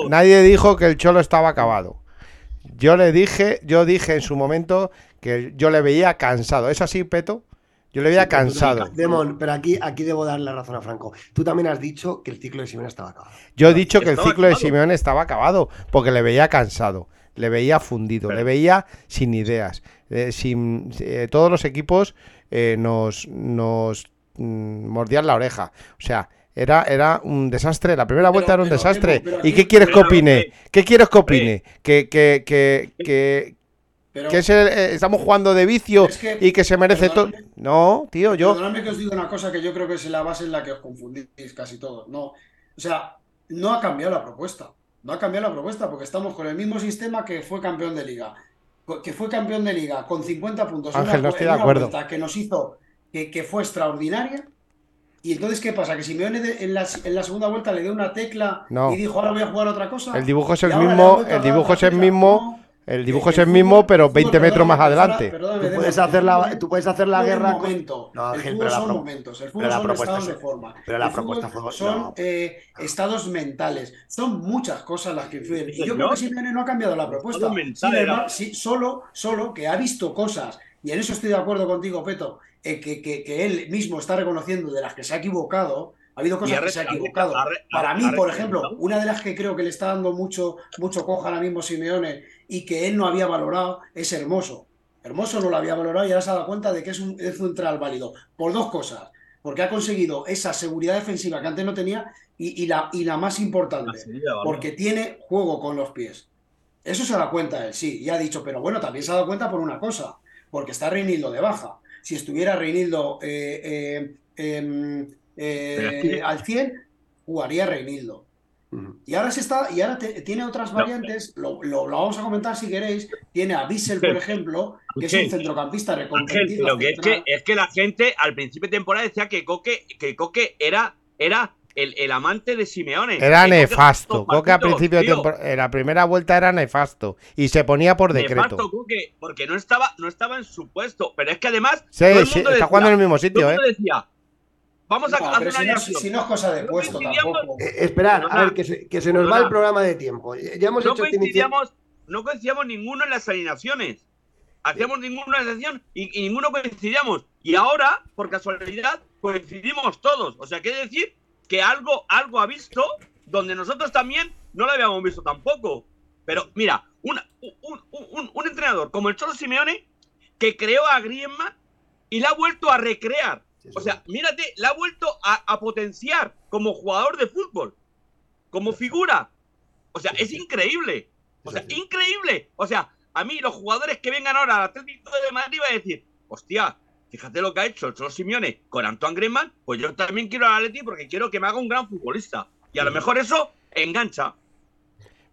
Nadie dijo que el Cholo estaba acabado. Yo le dije, yo dije en su momento que yo le veía cansado. ¿Es así, Peto? Yo le veía cansado. Demon, pero aquí, aquí debo darle la razón a Franco. Tú también has dicho que el ciclo de Simeone estaba acabado. Yo he dicho que el ciclo de. Simeone estaba acabado porque le veía cansado, le veía fundido, Pero- le veía sin ideas. eh, sin, eh, todos los equipos eh, nos, nos mm, mordían la oreja. O sea, era, era un desastre. La primera vuelta era un pero, desastre. pero ¿Y qué quieres que opine? ¿Qué quieres que opine? Que, que, que, que, Pero, que es el- eh, estamos jugando de vicio Es que- y que se merece todo. No, tío, yo. Perdonadme que os diga una cosa que yo creo que es la base en la que os confundís casi todos. No, o sea, no ha cambiado la propuesta. No ha cambiado la propuesta porque estamos con el mismo sistema que fue campeón de liga. Que fue campeón de liga con 50 puntos. Ángel, una- no estoy de acuerdo. Que nos hizo, que, que fue extraordinaria. Y entonces, ¿qué pasa? Que Simeone de- en la, en la segunda vuelta le dio una tecla No. y dijo, ahora voy a jugar otra cosa. El dibujo es el mismo, el dibujo es el mismo, No, el dibujo es el mismo, pero fútbol, 20 metros más adelante. Tú puedes el hacer la, fútbol- tú puedes hacer la guerra. con- momento. No, el Ángel, fútbol pero la son momentos. El fútbol son estados de forma. pero la el fútbol propuesta fue- son no. eh, estados mentales. Son muchas cosas las que influyen. Y yo creo que Simeone no ha cambiado la propuesta. Era- sí, solo, solo que ha visto cosas, y en eso estoy de acuerdo contigo, Peto, eh, que, que- que él mismo está reconociendo de las que se ha equivocado. Ha habido cosas que se ha equivocado. Para mí, por ejemplo, una de las que creo que le está dando mucho, mucho coja ahora mismo Simeone y que él no había valorado es Hermoso. Hermoso no lo había valorado y ahora se ha dado cuenta de que es un, es un central válido. Por dos cosas. Porque ha conseguido esa seguridad defensiva que antes no tenía y, y la, y la más importante, La porque tiene juego con los pies. Eso se da cuenta él, sí, y ha dicho, pero bueno, también se ha dado cuenta por una cosa, porque está Reinildo de baja. Si estuviera Reinildo eh, eh, em, eh, al 100, jugaría Reinildo. Y ahora se está, y ahora te- tiene otras No. variantes, lo, lo- lo vamos a comentar si queréis. Tiene a Bissell, por ejemplo, que es un centrocampista reconvertido. pero que es que, es que la gente al principio de temporada decía que Coque, que Coque era, era el, el amante de Simeone. Era nefasto. Coque a partidos, principio de tío. temporada, en la primera vuelta era nefasto y se ponía por decreto. Nefasto Coque, porque no estaba, no estaba en su puesto. Pero es que además. Sí, todo el sí, mundo está decía- jugando en el mismo todo sitio, el ¿eh? decía, vamos a No, hacer una si no, es- alineación. si no es cosa de puesto tampoco. Eh, esperad, a ver, que se, que se nos va el programa de tiempo. Ya hemos no hecho este coincidíamos, no coincidíamos ninguno en las alineaciones. Hacíamos ninguna alineación y, y ninguno coincidíamos. Y ahora, por casualidad, coincidimos todos. O sea, quiere decir que algo, algo ha visto donde nosotros también no lo habíamos visto tampoco. Pero mira, una- un, un- un- un entrenador como el Cholo Simeone que creó a Griezmann y la ha vuelto a recrear. O sea, mírate, la ha vuelto a, a potenciar como jugador de fútbol, como figura. O sea, es increíble. O sea, increíble. O sea, a mí los jugadores que vengan ahora al Atlético de Madrid van a decir, hostia, fíjate lo que ha hecho el Cholo Simeone con Antoine Griezmann, pues yo también quiero al Atleti porque quiero que me haga un gran futbolista. Y a lo mejor eso engancha.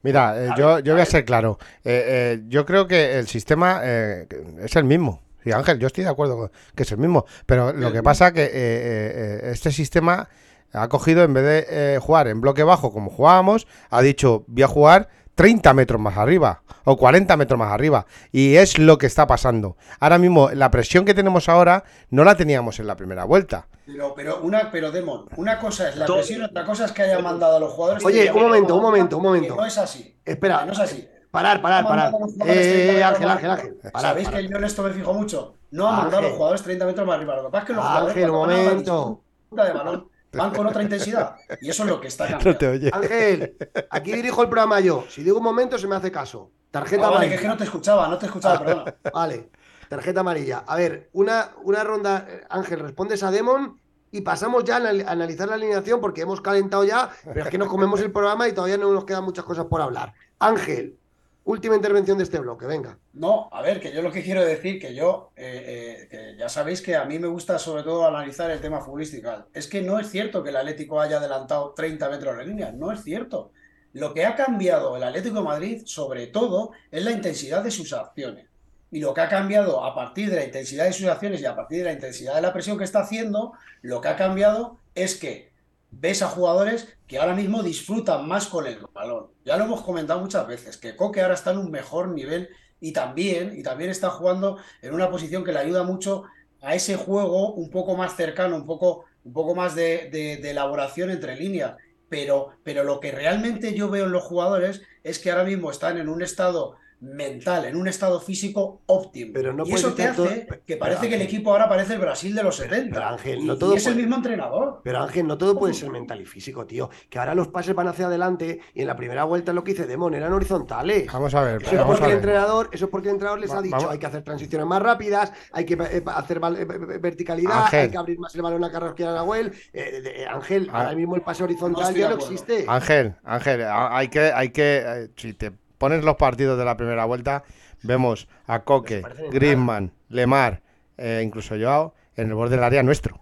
Mira, eh, yo, yo voy a ser claro. Eh, eh, yo creo que el sistema eh, es el mismo. Sí, Ángel, yo estoy de acuerdo con que es el mismo. Pero lo que pasa que eh, eh, este sistema ha cogido, en vez de eh, jugar en bloque bajo como jugábamos, ha dicho, voy a jugar 30 metros más arriba o 40 metros más arriba. Y es lo que está pasando. Ahora mismo, la presión que tenemos ahora no la teníamos en la primera vuelta. Pero, pero, una, pero Demon, una cosa es la presión, otra cosa es que haya mandado a los jugadores. Oye, un momento, un momento, un que momento. No es así. Espera, Que no es así. Parar, parar, parar. jugadores Eh, 30 metros Ángel, Ángel. Ángel. Parar, Sabéis parar. que yo en esto me fijo mucho. No ha mandado a los Ángel. jugadores 30 metros más arriba. Lo que pasa es que los jugadores Ángel, van a la momento. disputa de balón van con otra intensidad. Y eso es lo que está No cambiando. te oye. Ángel, aquí dirijo el programa yo. Si digo un momento, se me hace caso. Tarjeta Ah, vale, que es que no te escuchaba, no te escuchaba, perdona. Vale, tarjeta amarilla. A ver, una, una ronda. eh, Ángel, respondes a Demon y pasamos ya a analizar la alineación porque hemos calentado ya, pero es que nos comemos el programa y todavía no nos quedan muchas cosas por hablar. Ángel, última intervención de este bloque, venga. No, a ver, que yo lo que quiero decir, que yo, eh, eh, que ya sabéis que a mí me gusta sobre todo analizar el tema futbolístico. Es que no es cierto que el Atlético haya adelantado 30 metros de línea, no es cierto. Lo que ha cambiado el Atlético de Madrid, sobre todo, es la intensidad de sus acciones. Y lo que ha cambiado a partir de la intensidad de sus acciones y a partir de la intensidad de la presión que está haciendo, lo que ha cambiado es que ves a jugadores que ahora mismo disfrutan más con el balón. Ya lo hemos comentado muchas veces, que Coque ahora está en un mejor nivel y también, y también está jugando en una posición que le ayuda mucho a ese juego un poco más cercano, un poco, un poco más de, elaboración entre líneas. Pero, pero lo que realmente yo veo en los jugadores es que ahora mismo están en un estado mental, en un estado físico óptimo. Pero no y eso te hace que parece que el equipo ahora parece el Brasil de los 70. pero, Ángel, y, no todo y es el puede- mismo entrenador. Pero Ángel, no todo puede ser mental y físico, tío. Que ahora los pases van hacia adelante y en la primera vuelta lo que hice Demon eran horizontales. Vamos a ver, Eso es, porque a el entrenador, eso es porque el entrenador les Va- ha dicho vamos- hay que hacer transiciones más rápidas, hay que eh, hacer eh, eh, verticalidad, Ángel. hay que abrir más el balón a Carlos Nahuel. Eh, de- eh, Ángel, Ah. ahora mismo el pase horizontal ya no existe. Ángel, Ángel, a- hay que, hay que, eh, si te pones los partidos de la primera vuelta, vemos a Coque, Griezmann, Lemar, eh, incluso Joao, en el borde del área nuestro.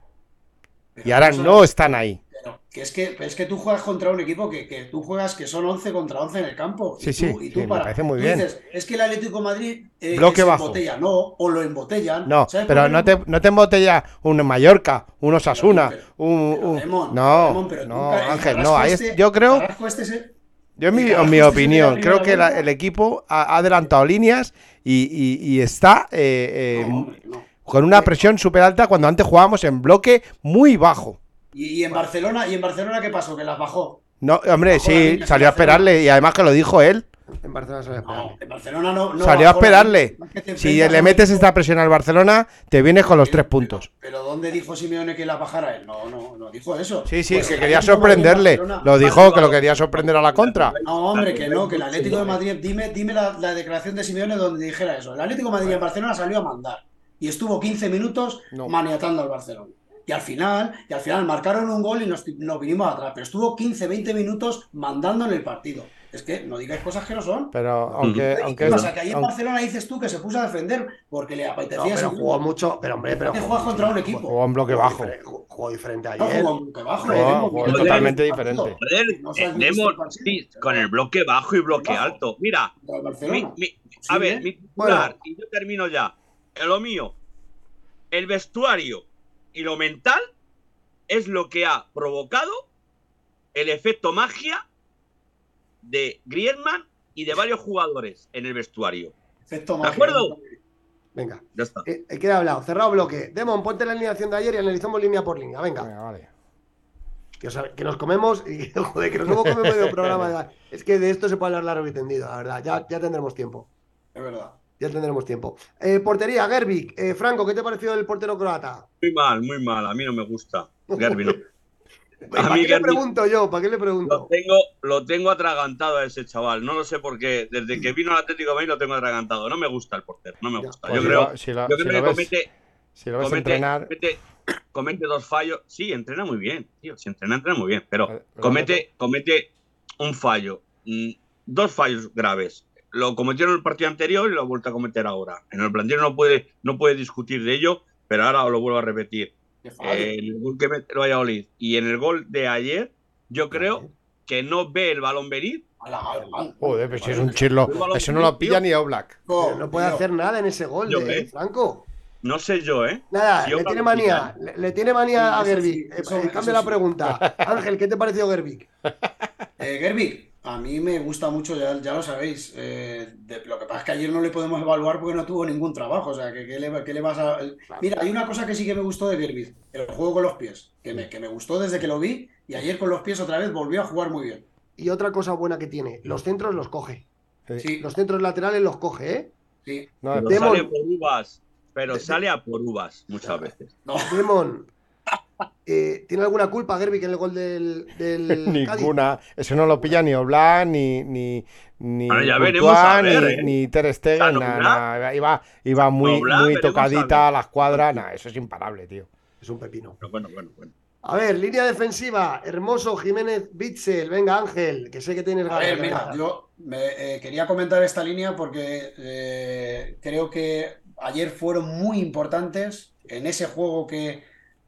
Pero Y ahora eso- no están ahí. Pero que es que, pero es que tú juegas contra un equipo que, que tú juegas que son 11 contra 11 en el campo. Y Sí, y tú sí, me parece muy tú bien. dices, es que el Atlético de Madrid eh, Bloque se bajo. embotella. No, o lo embotellan. No, ¿Sabes por pero no te, no te embotella un Mallorca, un Osasuna, Pero- un... pero, un- Demon, no, Demon, no, Ángel, no. Carrasco ahí es- este- yo creo, yo en mi, en opinión, creo que la- el equipo ha, ha adelantado líneas y, y- y está eh, eh, No, hombre, no. con una presión súper alta cuando antes jugábamos en bloque muy bajo. Y, y en Barcelona, ¿y en Barcelona qué pasó? Que las bajó. No, hombre, sí, salió a esperarle y además que lo dijo él. En Barcelona a esperar. No, en Barcelona no. no salió a esperarle. Si le metes esta presión al Barcelona, te vienes con los tres puntos. Pero ¿dónde dijo Simeone que la bajara él? No, no, no dijo eso. Sí, sí, Pues que quería sorprenderle. Lo dijo que lo quería sorprender a la contra. No, hombre, que no, que el Atlético de Madrid, dime, dime la, la declaración de Simeone donde dijera eso. El Atlético de Madrid en Barcelona salió a mandar y estuvo 15 minutos No. maniatando al Barcelona. Y al final, y al final marcaron un gol y nos, nos vinimos atrás, pero estuvo 15, 20 minutos mandando en el partido. Es que no digáis cosas que no son. Pero aunque, aunque, ¿Qué pasa? Que ahí en aunque- Barcelona dices tú que se puso a defender porque le No, apetecía pero ese jugó mucho, pero hombre, pero Que juegas contra un equipo. jugó en bloque bajo. jugó- diferente No, ayer. jugó bloque bajo, Jugó- totalmente diferente. No eh, con el bloque bajo y bloque Bajo. alto. Mira, a ver, ¿eh? mi titular, Bueno. y yo termino ya. Eh, Lo mío, el vestuario y lo mental es lo que ha provocado el efecto magia de Griezmann y de varios jugadores en el vestuario. Efecto ¿De acuerdo? Venga, Ya está. eh, eh, queda hablado. Cerrado bloque. Demon, ponte la alineación de ayer y analizamos línea por línea. Venga. Venga, vale. Que, os- que nos comemos y joder, que nos hemos comido medio programa. Es que de esto se puede hablar largo y tendido, la verdad. Ya, ya tendremos tiempo. Es verdad. Ya tendremos tiempo. Eh, portería, Gervik. Eh, Franco, ¿qué te pareció el portero croata? Muy mal, muy mal. A mí no me gusta. Gervi, no. ¿Para qué le pregunto yo? ¿Para qué le Lo pregunto? tengo, lo tengo atragantado a ese chaval. No lo sé por qué. Desde que vino al Atlético de Madrid lo tengo atragantado. No me gusta el portero. No me gusta. Pues Yo si creo, lo- si lo- yo si creo lo que ves- comete, Si lo ves comete, entrenar, comete, comete dos fallos. Sí, entrena muy bien, tío. Si entrena, entrena muy bien. Pero comete, comete un fallo. mm, Dos fallos graves. Lo cometió en el partido anterior y lo ha vuelto a cometer ahora. En el planteo no puede, no puede discutir de ello, pero ahora lo vuelvo a repetir. Eh, el gol que mete el Valladolid y en el gol de ayer, yo creo que no ve el balón venir. Joder, pero si es un chirlo, eso no lo pilla ni Oblak. Pero no puede hacer nada en ese gol de qué. Franco. No sé yo, ¿eh? Nada, Yo le tiene manía. Le, le tiene manía Sí, a Gervik. sí, Eh, eh, cambia la sí. pregunta. Ángel, ¿qué te pareció Gervik? Eh, Gervik, A mí me gusta mucho, ya, ya lo sabéis. eh, de- lo que pasa es que ayer no le podemos evaluar porque no tuvo ningún trabajo. O sea, que ¿qué le, qué le vas a...? el- Mira, hay una cosa que sí que me gustó de Gerbid, el juego con los pies, que me, que me gustó desde que lo vi y ayer con los pies otra vez volvió a jugar muy bien. Y otra cosa buena que tiene, los centros los coge. Sí. Sí, Los centros laterales los coge, ¿eh? sí. No, Pero Demon. sale por uvas. Pero sale a por uvas muchas veces. No, Demon, eh, ¿tiene alguna culpa Gerbi en el gol del, del Cádiz? Ninguna. Eso no lo pilla ni Oblak, ni, ni, ni ya Courtois, a ver, ni, ¿eh? ni Ter Stegen. Iba, iba muy, Oblak muy veremos a tocadita a ver. la escuadra. Nah, eso es imparable, tío. Es un pepino. Pero bueno, bueno, bueno. A ver, línea defensiva, Hermoso, Jiménez, Bitzel. Venga, Ángel, que sé que tienes A ganas. ver, venga. mira, yo me, eh, quería comentar esta línea porque eh, creo que ayer fueron muy importantes en ese juego que,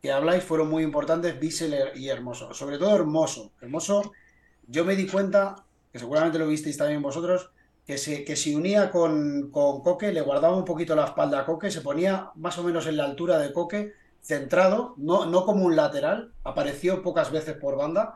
que habláis, fueron muy importantes Bissell y Hermoso. Sobre todo Hermoso. Hermoso, yo me di cuenta, que seguramente lo visteis también vosotros, que se, que se unía con, Coque, le guardaba un poquito la espalda a Coque, se ponía más o menos en la altura de Coque, centrado, no, como un lateral, apareció pocas veces por banda.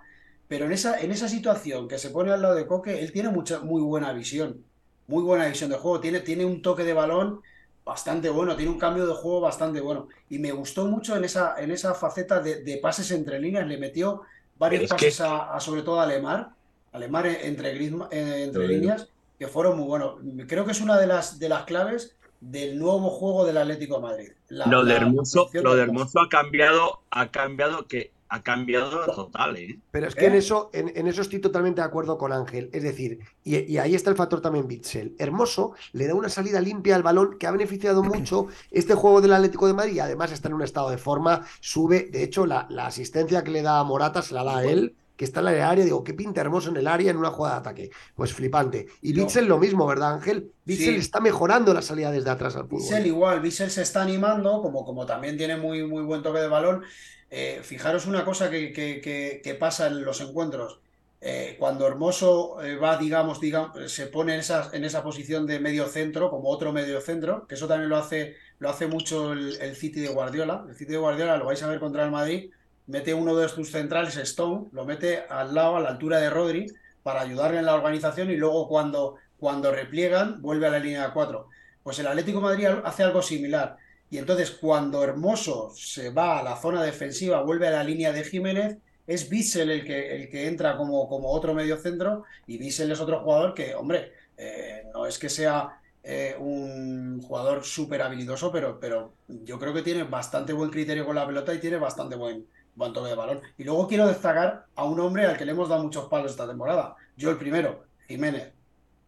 Pero en esa, situación que se pone al lado de Coque, él tiene mucha, muy buena visión. Muy buena visión de juego. Tiene un toque de balón bastante bueno. Tiene un cambio de juego bastante bueno. Y me gustó mucho en esa, en esa faceta de, de pases entre líneas. Le metió varios que- pases a, a, sobre todo a Lemar. A Lemar entre, Griezmann- eh, entre Sí. líneas, que fueron muy buenos. Creo que es una de las, de las claves del nuevo juego del Atlético de Madrid. La- Lo de Hermoso, lo de. Hermoso ha cambiado, ha cambiado que ha cambiado total, ¿eh? Pero es que ¿Eh? en eso, en, en eso estoy totalmente de acuerdo con Ángel. Es decir, y, y ahí está el factor también Bitzel. Hermoso le da una salida limpia al balón que ha beneficiado mucho este juego del Atlético de Madrid y además está en un estado de forma, sube. De hecho, la, la asistencia que le da a Morata se la da a él, que está en el área. Digo, qué pinta hermoso en el área en una jugada de ataque. Pues flipante. Y No. Bitzel lo mismo, ¿verdad, Ángel? Bitzel Sí. está mejorando la salida desde atrás al fútbol. Bissell igual, Bissell se está animando, como, como también tiene muy, muy buen toque de balón. Eh, fijaros una cosa que, pasa en los encuentros. Eh, cuando Hermoso eh, va, digamos, digamos, se pone en esa, posición de medio centro, como otro medio centro, que eso también lo hace, lo hace mucho el, City de Guardiola. El City de Guardiola lo vais a ver contra el Madrid, mete uno de sus centrales, Stone, lo mete al lado, a la altura de Rodri, para ayudarle en la organización y luego cuando, cuando repliegan, vuelve a la línea de cuatro. Pues el Atlético Madrid hace algo similar. Y entonces cuando Hermoso se va a la zona defensiva, vuelve a la línea de Jiménez, es Bissell el que, el que entra como, como otro medio centro y Bissell es otro jugador que, hombre, eh, no es que sea eh, un jugador súper habilidoso, pero, pero yo creo que tiene bastante buen criterio con la pelota y tiene bastante buen, buen toque de balón. Y luego quiero destacar a un hombre al que le hemos dado muchos palos esta temporada. Yo el primero, Jiménez.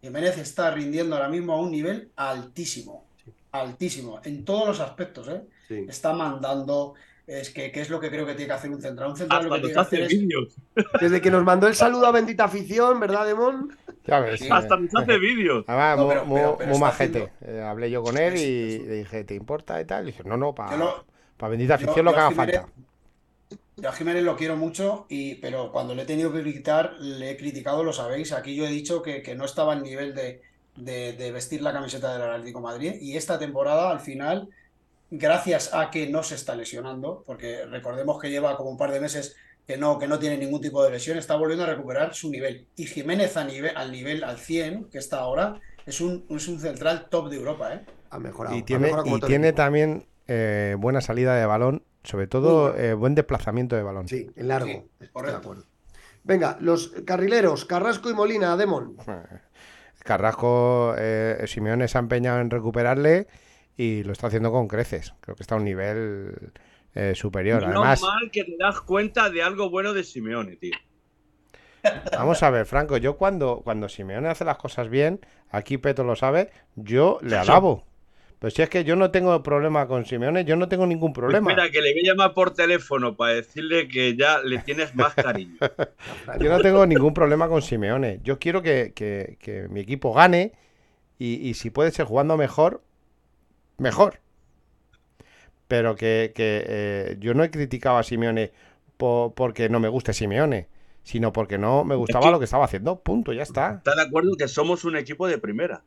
Jiménez está rindiendo ahora mismo a un nivel altísimo, altísimo, en todos los aspectos, ¿eh? Sí. Está mandando, es que, que es lo que creo que tiene que hacer un central. Un central lo Hasta que nos tiene que hace hacer es... Desde que nos mandó el saludo a Bendita Afición, ¿verdad, Demon? Ya ves. Sí, eh, Hasta nos hace vídeos. Además, No, pero- pero- pero muy está majete. haciendo- Eh, hablé yo con él y le dije, ¿te importa y tal? Y dice, no, no, para lo- bendita yo- afición lo que haga Jiménez- falta. Yo a Jiménez lo quiero mucho, y, pero cuando le he tenido que criticar, le he criticado, lo sabéis. Aquí yo he dicho que, que no estaba al nivel de, de- de vestir la camiseta del Atlético de Madrid. Y esta temporada, al final, gracias a que no se está lesionando, porque recordemos que lleva como un par de meses que no, que no tiene ningún tipo de lesión, está volviendo a recuperar su nivel. Y Jiménez a nivel, al nivel al 100, que está ahora, es un, es un central top de Europa, ¿eh? Ha mejorado. Y tiene, mejorado y tiene también eh, buena salida de balón, sobre todo eh, buen desplazamiento de balón. Sí, en largo. Sí, Estoy de correcto. acuerdo. Venga, los carrileros, Carrasco y Molina, Demon. Carrasco, eh, Simeone se ha empeñado en recuperarle y lo está haciendo con creces. Creo que está a un nivel eh, superior. Menos Además, mal que te das cuenta de algo bueno de Simeone, tío. vamos a ver, Franco, yo cuando, cuando Simeone hace las cosas bien, aquí Peto lo sabe, yo le alabo. Pero si es que yo no tengo problema con Simeone, yo no tengo ningún Pues problema. Mira, que le voy a llamar por teléfono para decirle que ya le tienes más cariño. Yo no tengo ningún problema con Simeone. Yo quiero que, que- que mi equipo gane y, y si puede ser jugando mejor, mejor. Pero que, que, eh, yo no he criticado a Simeone po- porque no me guste Simeone, sino porque no me gustaba lo que estaba haciendo. Punto, ya está. ¿Estás de acuerdo que somos un equipo de primera?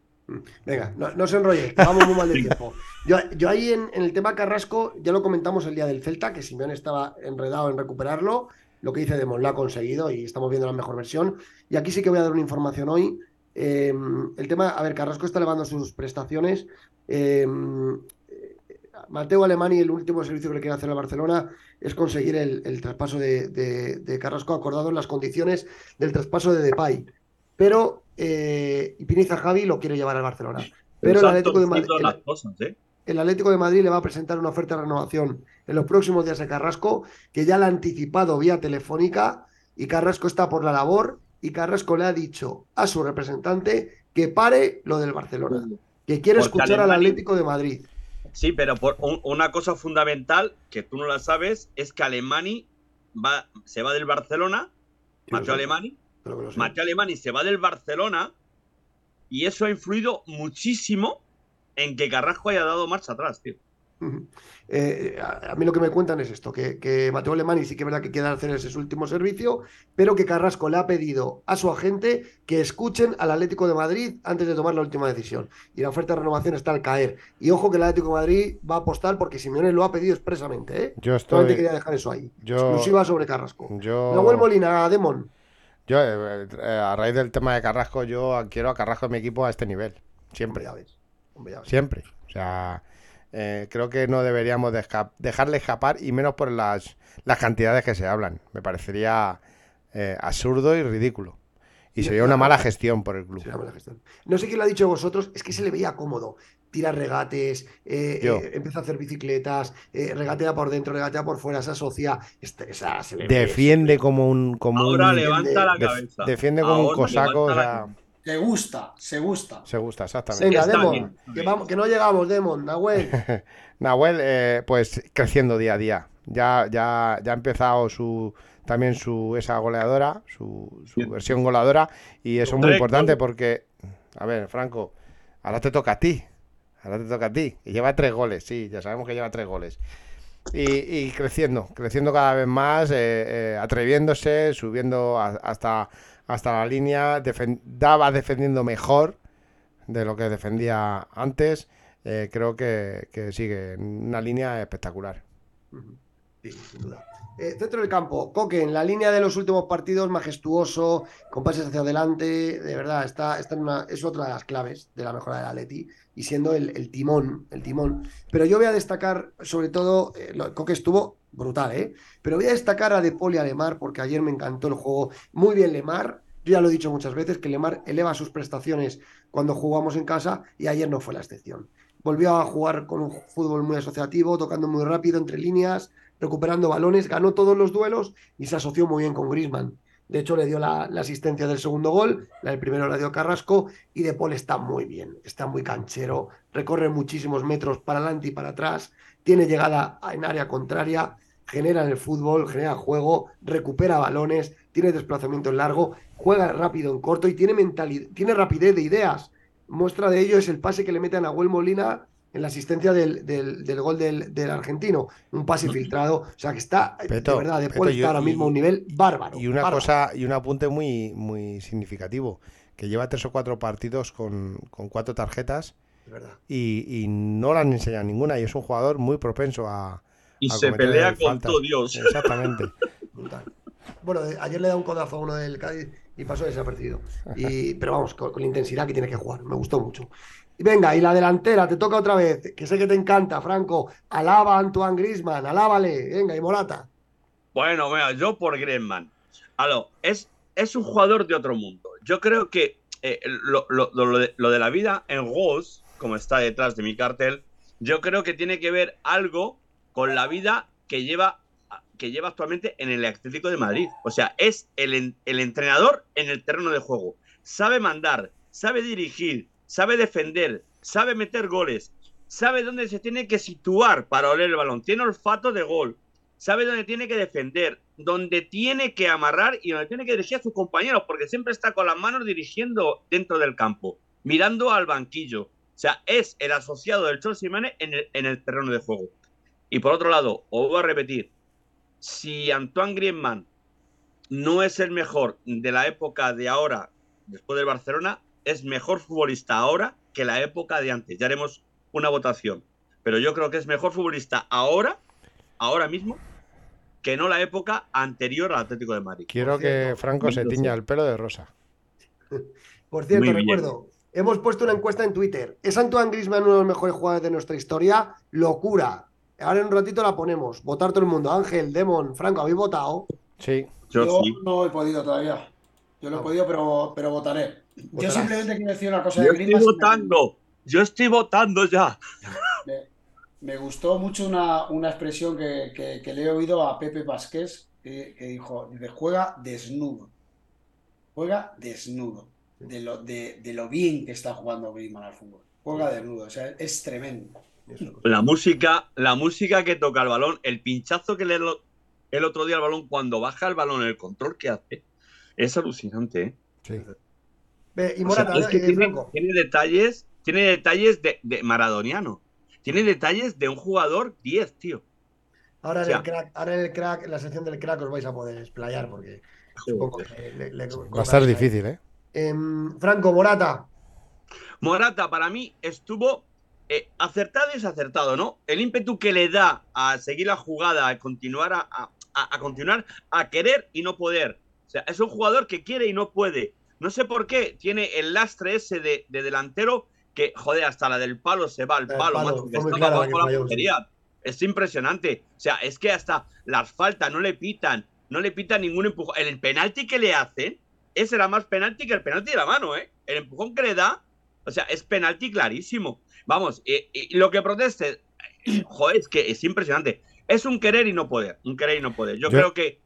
Venga, no, no se enrolle, vamos muy mal de tiempo. Yo, yo ahí en, en el tema Carrasco, ya lo comentamos el día del Celta, que Simeone estaba enredado en recuperarlo. lo que dice Demon, lo ha conseguido y estamos viendo la mejor versión. Y aquí sí que voy a dar una información hoy. Eh, el tema, a ver, Carrasco está elevando sus prestaciones. Eh, Mateo Alemani, el último servicio que le quiere hacer a Barcelona es conseguir el, el traspaso de, de- de Carrasco acordado en las condiciones del traspaso de Depay. Pero eh, y Piniza Javi lo quiere llevar al Barcelona. Pero el Atlético, de Madrid, el- cosas, ¿eh? el Atlético de Madrid le va a presentar una oferta de renovación en los próximos días a Carrasco, que ya la ha anticipado vía telefónica y Carrasco está por la labor y Carrasco le ha dicho a su representante que pare lo del Barcelona, que quiere Porque escuchar al Atlético de Madrid. Sí, pero por un- una cosa fundamental que tú no la sabes es que Alemani va, se va del Barcelona, lo Mateo. Alemani, Pero que lo sé. Mateo Alemani se va del Barcelona y eso ha influido muchísimo en que Carrasco haya dado marcha atrás, tío. Eh, a, a mí lo que me cuentan es esto, que, que Mateo Alemani sí que es verdad que quiere hacer ese su último servicio, pero que Carrasco le ha pedido a su agente que escuchen al Atlético de Madrid antes de tomar la última decisión. Y la oferta de renovación está al caer. Y ojo que el Atlético de Madrid va a apostar porque Simeone lo ha pedido expresamente. ¿eh? Yo Solamente estoy. quería dejar eso ahí. Yo, Exclusiva sobre Carrasco. yo, Nahuel Molina, Demon. Yo, eh, eh, a raíz del tema de Carrasco, yo quiero a Carrasco en mi equipo a este nivel. Siempre. Hombre, ya ves. Hombre, ya ves. Siempre. O sea, eh, creo que no deberíamos de esca- dejarle escapar y menos por las, las cantidades que se hablan. Me parecería absurdo y ridículo. Y sería una mala gestión por el club. Será mala gestión. No sé quién lo ha dicho vosotros, es que se le veía cómodo. Tira regates, eh, eh, empieza a hacer bicicletas, eh, regatea por dentro, regatea por fuera, se asocia. Este- esa- se ve- Defiende como un. Como Ahora un levanta la def- cabeza. defiende como un cosaco. O sea. Se gusta, se gusta. se gusta, exactamente. Venga, Demon, bien, que, bien. vamos, que no llegamos, Demon, Nahuel. Nahuel, eh, pues creciendo día a día. Ya, ya, ya ha empezado su también su esa goleadora, su, su versión goleadora, y eso es muy importante porque, a ver, Franco, ahora te toca a ti. Ahora te toca a ti. Y lleva tres goles, sí, ya sabemos que lleva tres goles. Y, creciendo, creciendo cada vez más, eh, eh, atreviéndose, subiendo hasta, hasta la línea, defen- daba defendiendo mejor de lo que defendía antes. Eh, creo que, que sigue una línea espectacular. Sí, sin duda. Eh, centro del campo, Coque, en la línea de los últimos partidos, majestuoso, con pases hacia adelante, de verdad, está, está en una, es otra de las claves de la mejora del Atleti y siendo el, timón, el timón. Pero yo voy a destacar, sobre todo, eh, lo- Coque estuvo brutal, ¿eh? Pero voy a destacar a De Paul y a Lemar, porque ayer me encantó el juego. Muy bien Lemar, yo ya lo he dicho muchas veces, que Lemar eleva sus prestaciones cuando jugamos en casa y ayer no fue la excepción. Volvió a jugar con un fútbol muy asociativo, tocando muy rápido entre líneas, recuperando balones, ganó todos los duelos y se asoció muy bien con Griezmann. De hecho, le dio la, asistencia del segundo gol, la del primero la dio Carrasco y De Paul está muy bien, está muy canchero, recorre muchísimos metros para adelante y para atrás, tiene llegada en área contraria, genera en el fútbol, genera juego, recupera balones, tiene desplazamiento en largo, juega rápido en corto y tiene mentalidad, tiene rapidez de ideas. Muestra de ello es el pase que le mete a Nahuel Molina en la asistencia del, del- del gol del, del argentino. Un pase filtrado. O sea que está, Peto, de verdad, de Peto, ahora mismo a un nivel bárbaro. Y una bárbaro. cosa, y un apunte muy, muy significativo, que lleva tres o cuatro partidos con, con cuatro tarjetas y, y no le han enseñado ninguna, y es un jugador muy propenso a, Y a se pelea con todo Dios. Exactamente. Brutal. Bueno, de- ayer le da un codazo a uno del Cádiz y pasó desapercibido. Y, pero vamos, con, con la intensidad que tiene que jugar. Me gustó mucho. Venga, y la delantera, te toca otra vez, que sé que te encanta, Franco. Alaba a Antoine Grisman, alábale. Venga, y Morata. Bueno, mira, yo por Griezmann. Aló, es, es un jugador de otro mundo. Yo creo que eh, lo, lo- lo de, la vida en Goals, como está detrás de mi cartel, yo creo que tiene que ver algo con la vida que lleva, que lleva actualmente en el Atlético de Madrid. O sea, es el, el entrenador en el terreno de juego. Sabe mandar, sabe dirigir, sabe defender, sabe meter goles, sabe dónde se tiene que situar para oler el balón. Tiene olfato de gol sabe dónde tiene que defender, dónde tiene que amarrar y dónde tiene que dirigir a sus compañeros, porque siempre está con las manos dirigiendo dentro del campo, mirando al banquillo. O sea, es el asociado del Cholo Simeone en el, en el terreno de juego. Y por otro lado, os voy a repetir, si Antoine Griezmann no es el mejor de la época de ahora, después del Barcelona, es mejor futbolista ahora que la época de antes. Ya haremos una votación. Pero yo creo que es mejor futbolista ahora, ahora mismo, que no la época anterior al Atlético de Madrid. Quiero que Franco se tiña el pelo de rosa. Por cierto, Muy bien. recuerdo, hemos puesto una encuesta en Twitter. ¿Es Antoine Griezmann uno de los mejores jugadores de nuestra historia? Locura. Ahora en un ratito la ponemos. Votar todo el mundo. Ángel, Demon, Franco, ¿habéis votado? Sí. Yo Yo sí. no he podido todavía. Yo no he podido, pero, pero votaré. Yo simplemente quiero decir una cosa de Yo estoy me- votando. Yo estoy votando ya. Me, me gustó mucho una, una expresión que, que- que le he oído a Pepe Vázquez, que, que dijo, juega desnudo. Juega desnudo. De lo, de, de lo bien que está jugando Griezmann al fútbol. Juega desnudo. O sea, es tremendo. La música, la música que toca el balón, el pinchazo que le lo- el otro día al balón cuando baja el balón, el control que hace, es alucinante. ¿eh? Sí. Ve, y O sea, Morata, es que eh, tiene, detalles, tiene detalles de, de maradoniano. Tiene detalles de un jugador 10, tío. Ahora en, o sea- el crack, ahora en el crack, en la sección del crack os vais a poder explayar porque supongo que le- le- Va a estar difícil, ¿eh? Em, Franco, Morata. Morata para mí estuvo eh, acertado y desacertado, ¿no? El ímpetu que le da a seguir la jugada, a continuar a, a- a continuar a querer y no poder. O sea, es un jugador que quiere y no puede. No sé por qué tiene el lastre ese de, de delantero que, joder, hasta la del palo se va al El palo, macho, que la bajo portería. Es impresionante. O sea, es que hasta las faltas no le pitan, no le pitan ningún empujón. El penalti que le hacen, ese era más penalti que el penalti de la mano, ¿eh? El empujón que le da, o sea, es penalti clarísimo. Vamos, y, y lo que proteste, eh, joder, es que es impresionante. Es un querer y no poder, un querer y no poder. Yo, Yo- creo que,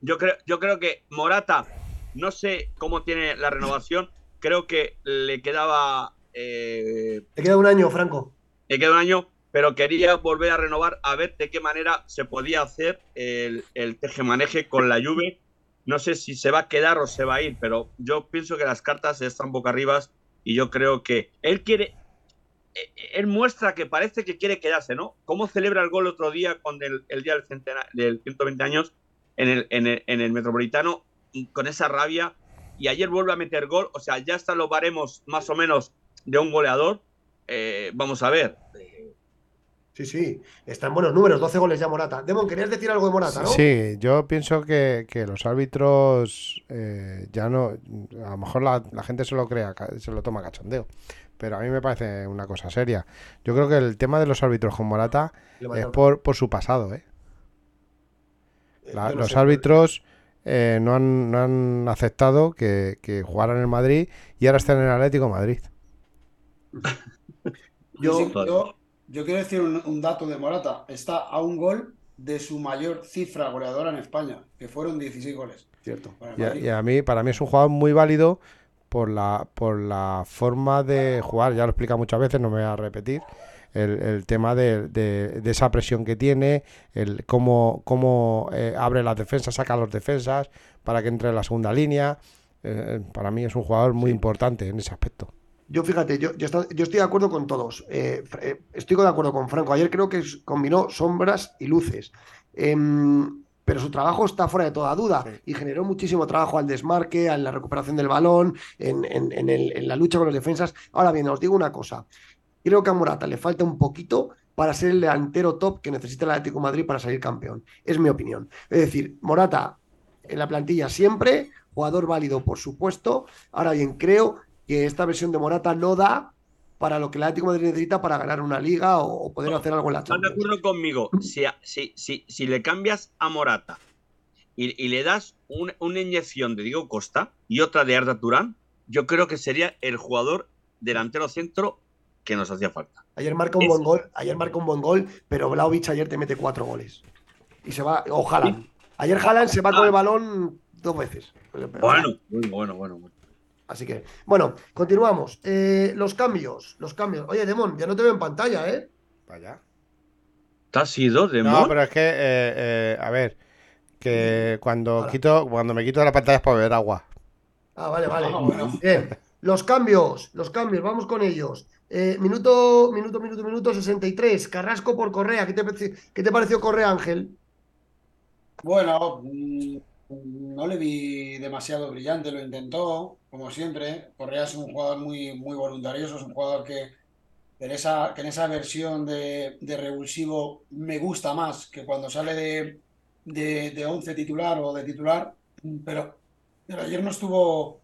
yo creo, yo creo que Morata, no sé cómo tiene la renovación, creo que le quedaba, eh, Te queda un año, Franco. le queda un año, pero quería volver a renovar a ver de qué manera se podía hacer el, el tejemaneje con la Juve. No sé si se va a quedar o se va a ir, pero yo pienso que las cartas están boca arriba y yo creo que él quiere, eh, él muestra que parece que quiere quedarse, ¿no? ¿Cómo celebra el gol otro día con el, el día del, centena- del 120 años en el, en, el, en el Metropolitano y con esa rabia? Y ayer vuelve a meter gol, o sea, ya están los baremos más o menos de un goleador. Eh, vamos a ver, Sí, sí. Están buenos números, 12 goles ya Morata. Demon, querías decir algo de Morata, ¿no? Sí, yo pienso que, que los árbitros eh, ya no. A lo mejor la, la gente se lo crea, se lo toma cachondeo. Pero a mí me parece una cosa seria. Yo creo que el tema de los árbitros con Morata es por, por su pasado, ¿eh? Eh, La- yo no los sé. árbitros eh, no, han, no han aceptado que, que jugaran en el Madrid y ahora están en el Atlético de Madrid. Yo, yo, yo quiero decir un, un dato de Morata. Está a un gol de su mayor cifra goleadora en España, que fueron 16 goles. cierto. Y a, y a mí, para mí es un jugador muy válido por la, por la forma de jugar. Ya lo explica muchas veces, no me voy a repetir. El, el tema de, de- de esa presión que tiene, el cómo, cómo eh, abre las defensas, saca a los defensas para que entre en la segunda línea. Eh, para mí es un jugador muy importante en ese aspecto. Yo fíjate, yo, yo, estoy, yo estoy de acuerdo con todos. Eh, estoy de acuerdo con Franco. Ayer creo que combinó sombras y luces. Em, pero su trabajo está fuera de toda duda y generó muchísimo trabajo al desmarque, en la recuperación del balón, en, en- en el- en la lucha con los defensas. Ahora bien, os digo una cosa. Creo que a Morata le falta un poquito para ser el delantero top que necesita el Atlético de Madrid para salir campeón. Es mi opinión. Es decir, Morata en la plantilla siempre, jugador válido por supuesto. Ahora bien, creo que esta versión de Morata no da para lo que el Atlético de Madrid necesita para ganar una liga o, poder hacer algo en la ¿Estás de Champions. acuerdo conmigo? Si, a- si, si, si le cambias a Morata y, y le das un- una inyección de Diego Costa y otra de Arda Turán, yo creo que sería el jugador delantero centro que nos hacía falta. Ayer marca un Es- buen gol, ayer marca un buen gol, pero Vlaovic ayer te mete cuatro goles. Y se va, o Haaland. Ayer Haaland se va con el balón dos veces. Bueno, bueno, bueno, bueno. bueno. Así que, bueno, continuamos. Eh, los cambios, los cambios. Oye, Demon, ya no te veo en pantalla, ¿eh? Vaya. ¿Te has ido, No, Demon? pero es que, eh, eh, a ver, que cuando Ahora. quito, cuando me quito de la pantalla es para beber agua. Ah, vale, vale. Ah, bueno. Bien. Los cambios, los cambios, vamos con ellos. Eh, minuto, minuto, minuto, minuto 63. Carrasco por Correa. ¿Qué te, qué te pareció Correa, Ángel? Bueno, mm, no le vi demasiado brillante, lo intentó, como siempre. Correa es un jugador muy, muy voluntarioso, es un jugador que en esa, que en esa versión de, de revulsivo me gusta más que cuando sale de, de, de 11 titular o de titular, pero, pero ayer no estuvo,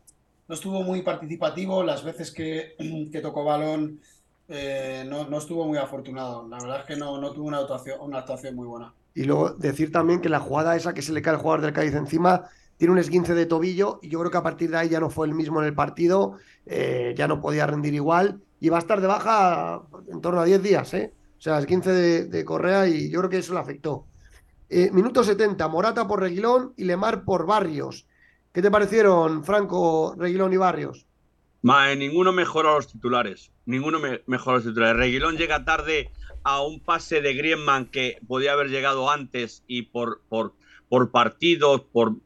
no estuvo muy participativo. Las veces que, tocó balón eh, no, estuvo muy afortunado. La verdad es que no, no tuvo una actuación, una actuación muy buena. Y luego decir también que la jugada esa que se le cae al jugador del Cádiz encima tiene un esguince de tobillo y yo creo que a partir de ahí ya no fue el mismo en el partido, eh, ya no podía rendir igual y va a estar de baja en torno a 10 días, ¿eh? O sea, esguince de, de Correa y yo creo que eso le afectó. Eh, minuto 70, Morata por Reguilón y Lemar por Barrios. ¿Qué te parecieron, Franco, Reguilón y Barrios? Ma, ninguno mejora los titulares. Ninguno me, los titulares. Reguilón llega tarde a un pase de Griezmann que podía haber llegado antes y por, por, por por,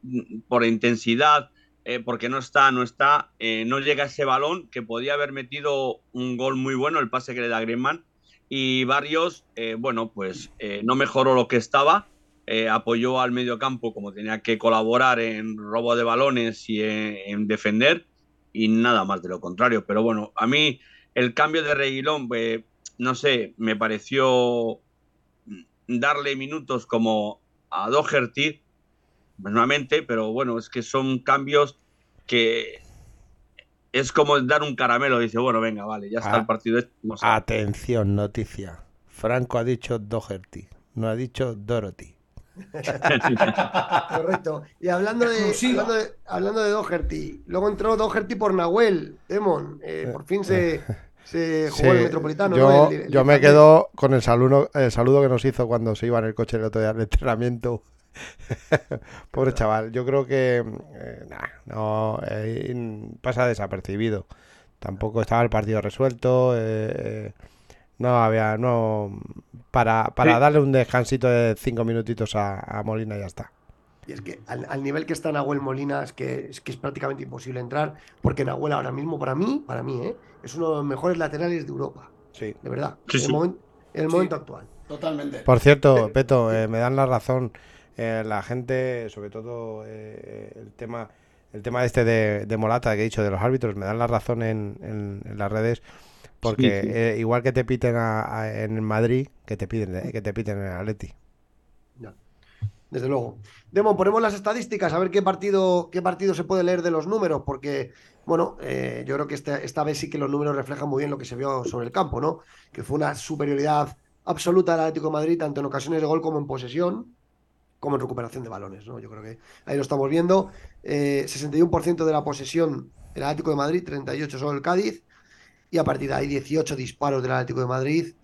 por intensidad, eh, porque no está, no está, eh, no llega ese balón que podía haber metido un gol muy bueno, el pase que le da Griezmann. Y Barrios, eh, bueno, pues no mejoró lo que estaba, apoyó al medio campo como tenía que colaborar en robo de balones y en, en defender y nada más de lo contrario. Pero bueno, a mí el cambio de Reguilón, eh, no sé, me pareció darle minutos como a Doherty, nuevamente, pero bueno, es que son cambios que es como dar un caramelo. Dice, bueno, venga, vale, ya está Ah, el partido. a- Atención, noticia. Franco ha dicho Doherty, no ha dicho Dorothy. Correcto. Y hablando de, hablando de, hablando de Doherty, luego entró Doherty por Nahuel, Demon. eh, por fin se, se jugó en el Sí, Metropolitano. yo, ¿no? El- el yo me quedo con el saludo, el saludo que nos hizo cuando se iba en el coche el otro día al entrenamiento. Pobre chaval, yo creo que eh, nah, no eh, pasa desapercibido. Tampoco estaba el partido resuelto. eh, eh, no había, no para, para Sí. darle un descansito de cinco minutitos a, a Molina y ya está. Y es que al, al nivel que está Nahuel Molina es que, es que es prácticamente imposible entrar, porque Nahuel ahora mismo, para mí, para mí, ¿eh? es uno de los mejores laterales de Europa, Sí. de verdad, Sí, en. El, momen- en el Sí. momento actual. Totalmente. Por cierto, Peto, eh, me dan la razón. eh, la gente, sobre todo eh, el tema, el tema este de, de Morata que he dicho de los árbitros, me dan la razón en, en- en las redes, porque Sí, sí. eh, igual que te piten a- a- en Madrid, que te piden, eh, que te piten en Atleti. Desde luego. Demo, ponemos las estadísticas a ver qué partido, qué partido se puede leer de los números, porque, bueno, eh, yo creo que esta, esta vez sí que los números reflejan muy bien lo que se vio sobre el campo, ¿no? Que fue una superioridad absoluta del Atlético de Madrid, tanto en ocasiones de gol como en posesión, como en recuperación de balones, ¿no? Yo creo que ahí lo estamos viendo. Eh, 61% de la posesión el Atlético de Madrid, 38 solo el Cádiz, y a partir de ahí 18 disparos del Atlético de Madrid,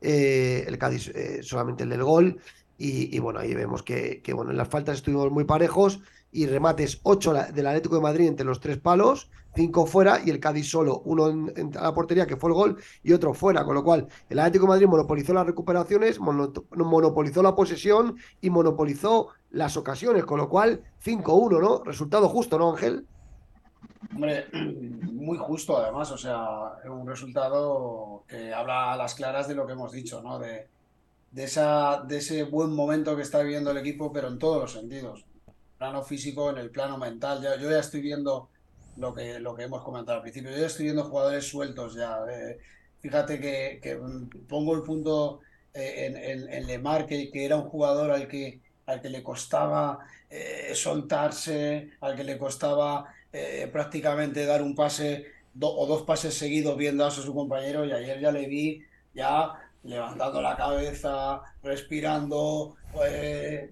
eh, el Cádiz eh, solamente el del gol. Y, bueno, ahí vemos que, bueno, en las faltas estuvimos muy parejos y remates 8 la- del Atlético de Madrid entre los tres palos, 5 fuera y el Cádiz solo, uno en, la portería que fue el gol y otro fuera, con lo cual el Atlético de Madrid monopolizó las recuperaciones, mono- monopolizó la posesión y monopolizó las ocasiones, con lo cual 5-1, ¿no? Resultado justo, ¿no, Ángel? Hombre, muy justo además, o sea, un resultado que habla a las claras de lo que hemos dicho, ¿no? De, de esa, de ese buen momento que está viviendo el equipo, pero en todos los sentidos. Plano físico, en el plano mental. Ya, yo ya estoy viendo lo que, lo que hemos comentado al principio. Yo ya estoy viendo jugadores sueltos ya. eh, fíjate que, que, pongo el punto eh, en, en, en Lemar, que, que era un jugador al que, al que le costaba eh, soltarse, al que le costaba eh, prácticamente dar un pase do- o dos pases seguidos bien dados a su compañero y ayer ya le vi ya levantando la cabeza, respirando, eh,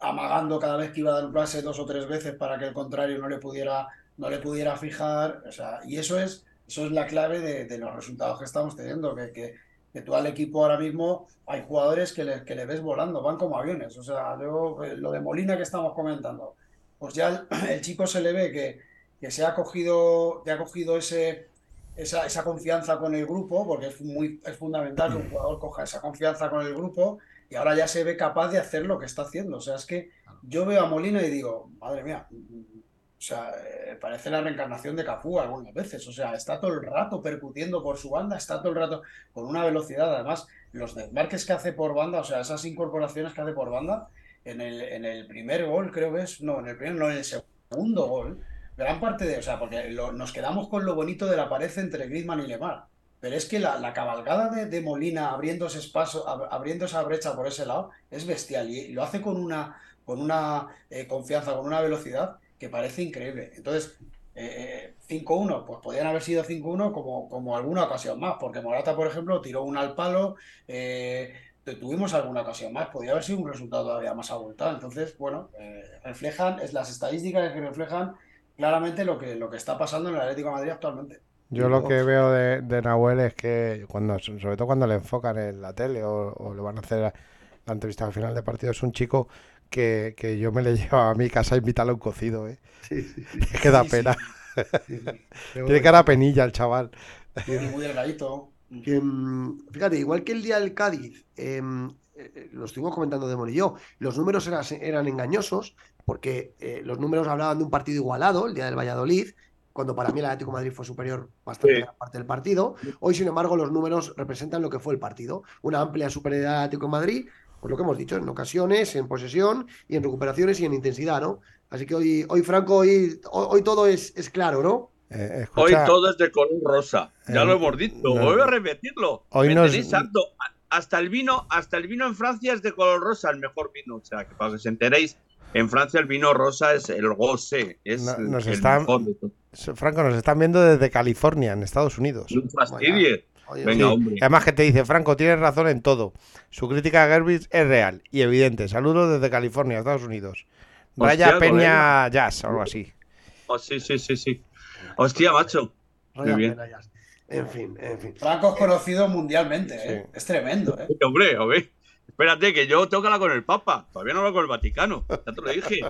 amagando cada vez que iba a dar un pase dos o tres veces para que el contrario no le pudiera, no le pudiera fijar. O sea, y eso es, eso es la clave de, los resultados que estamos teniendo, que, que, que tú al equipo ahora mismo hay jugadores que le, que le ves volando, van como aviones. O sea, yo, eh, lo de Molina que estamos comentando, pues ya el chico se le ve que, que se ha cogido, que ha cogido ese, esa, esa confianza con el grupo, porque es, muy, es fundamental que un jugador coja esa confianza con el grupo y ahora ya se ve capaz de hacer lo que está haciendo. O sea, es que yo veo a Molina y digo, madre mía, o sea, eh, parece la reencarnación de Cafú algunas veces. O sea, está todo el rato percutiendo por su banda, está todo el rato con una velocidad. Además, los desmarques que hace por banda, o sea, esas incorporaciones que hace por banda, en el, en el primer gol, creo que es, no, en el primer, no, en el segundo gol, gran parte de, o sea, porque lo- nos quedamos con lo bonito de la pared entre Griezmann y Lemar. Pero es que la, cabalgada de, Molina abriendo ese espacio, ab- abriendo esa brecha por ese lado, es bestial. Y lo hace con una, con una eh, confianza, con una velocidad que parece increíble. Entonces, eh, 5-1, pues podrían haber sido 5-1 como, como alguna ocasión más, porque Morata, por ejemplo, tiró un al palo, eh, tuvimos alguna ocasión más, podría haber sido un resultado todavía más abultado. Entonces, bueno, eh, reflejan, es las estadísticas que reflejan claramente lo que, lo que está pasando en el Atlético de Madrid actualmente. Yo lo que veo de, de Nahuel es que, cuando, sobre todo cuando le enfocan en la tele o, o le van a hacer la entrevista al final de partido, es un chico que, que yo me le llevo a mi casa a invitarle a un cocido, ¿eh? Sí, sí, sí. Es que da pena. sí, sí. Tiene cara a penilla el chaval. Muy delgadito. Que, mm, fíjate, igual que el día del Cádiz, em, eh, lo estuvimos comentando de y yo, los números eran, eran engañosos porque eh, los números hablaban de un partido igualado, el día del Valladolid, cuando para mí el Atlético de Madrid fue superior bastante Sí. gran parte del partido. Hoy, sin embargo, los números representan lo que fue el partido. Una amplia superioridad del Atlético de Madrid, por lo que hemos dicho, en ocasiones, en posesión y en recuperaciones y en intensidad, ¿no? Así que hoy, hoy Franco, hoy, hoy, hoy todo es, es claro, ¿no? Eh, Hoy todo es de color rosa. Ya Eh, lo hemos dicho. no. Voy a repetirlo. Hoy Me nos- tenéis harto. Hasta el vino, hasta el vino en Francia es de color rosa, el mejor vino. O sea, que para que os enteréis, en Francia el vino rosa es el gose. Es No- el, nos el están-. Franco, nos están viendo desde California, en Estados Unidos. No fastidies. Oye, Venga, Sí, hombre. Además que te dice, Franco, tienes razón en todo. Su crítica a Gerbich es real y evidente. Saludos desde California, Estados Unidos. Raya Hostia, Peña Jazz, o algo así. Oh, sí, sí, sí, sí. Hostia, macho. Raya bien. En fin, en fin. Franco es conocido mundialmente, ¿eh? Es tremendo, ¿eh? Hombre, hombre. Espérate, que yo tengo que hablar con el Papa. Todavía no hablo con el Vaticano. Ya te lo dije.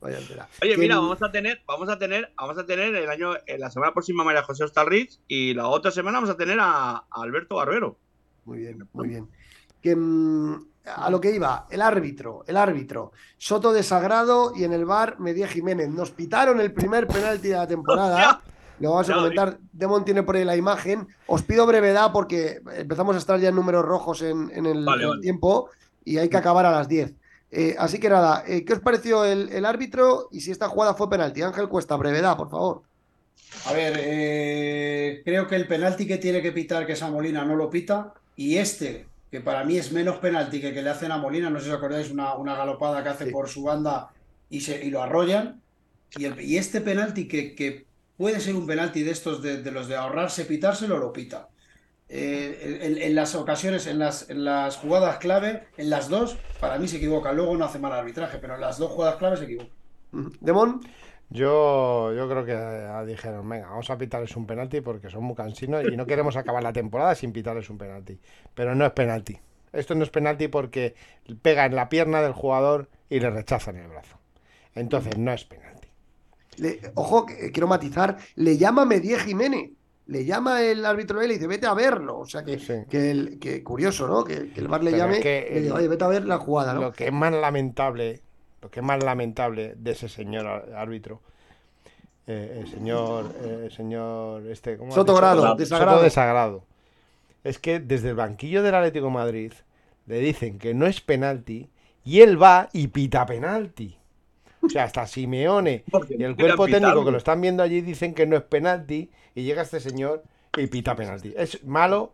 Vaya. Oye, mira, vamos a tener, vamos a tener, vamos a tener el año, en la semana próxima María José Ostalriz y la otra semana vamos a tener a, a Alberto Barbero. Muy bien, muy bien. Que, mm, a lo que iba, el árbitro, el árbitro. Soto de Sagrado y en el bar Medía Jiménez. Nos pitaron el primer penalti de la temporada. Lo vamos a comentar. Demon tiene por ahí la imagen. Os pido brevedad porque empezamos a estar ya en números rojos en, en el, Vale, en el vale. tiempo y hay que acabar a las 10. Eh, así que nada, eh, ¿qué os pareció el, el árbitro y si esta jugada fue penalti? Ángel Cuesta, brevedad, por favor. A ver, eh, creo que el penalti que tiene que pitar, que es a Molina, no lo pita. Y este, que para mí es menos penalti que que le hacen a Molina, no sé si os acordáis, una, una galopada que hace Sí. por su banda y, se, y lo arrollan. Y, el- y este penalti, que, que puede ser un penalti de estos de, de los de ahorrarse pitárselo, lo pita. Eh, en, en las ocasiones, en las, en las jugadas clave, en las dos, para mí se equivoca. Luego no hace mal arbitraje, pero en las dos jugadas clave se equivoca. Demon, Yo, yo creo que dijeron, venga, vamos a pitarles un penalti porque son muy cansinos y no queremos acabar la temporada sin pitarles un penalti. Pero no es penalti. Esto no es penalti porque pega en la pierna del jugador y le rechazan el brazo. Entonces no es penalti. Le- ojo, que, eh, quiero matizar, le llama Medie Jiménez, le llama el árbitro él y dice, vete a verlo. O sea que, Sí. que, el, que curioso, ¿no? Que, que el VAR le Pero llame es que y le el- oye, vete a ver la jugada, ¿no? Lo que es más lamentable, lo que es más lamentable de ese señor árbitro, eh, el señor, eh, señor este, ¿cómo has Soto dicho? Grado, Soto desagrado. desagrado. Es que desde el banquillo del Atlético de Madrid le dicen que no es penalti y él va y pita penalti. O sea, hasta Simeone y el no cuerpo técnico que lo están viendo allí dicen que no es penalti y llega este señor y pita penalti. ¿Es malo?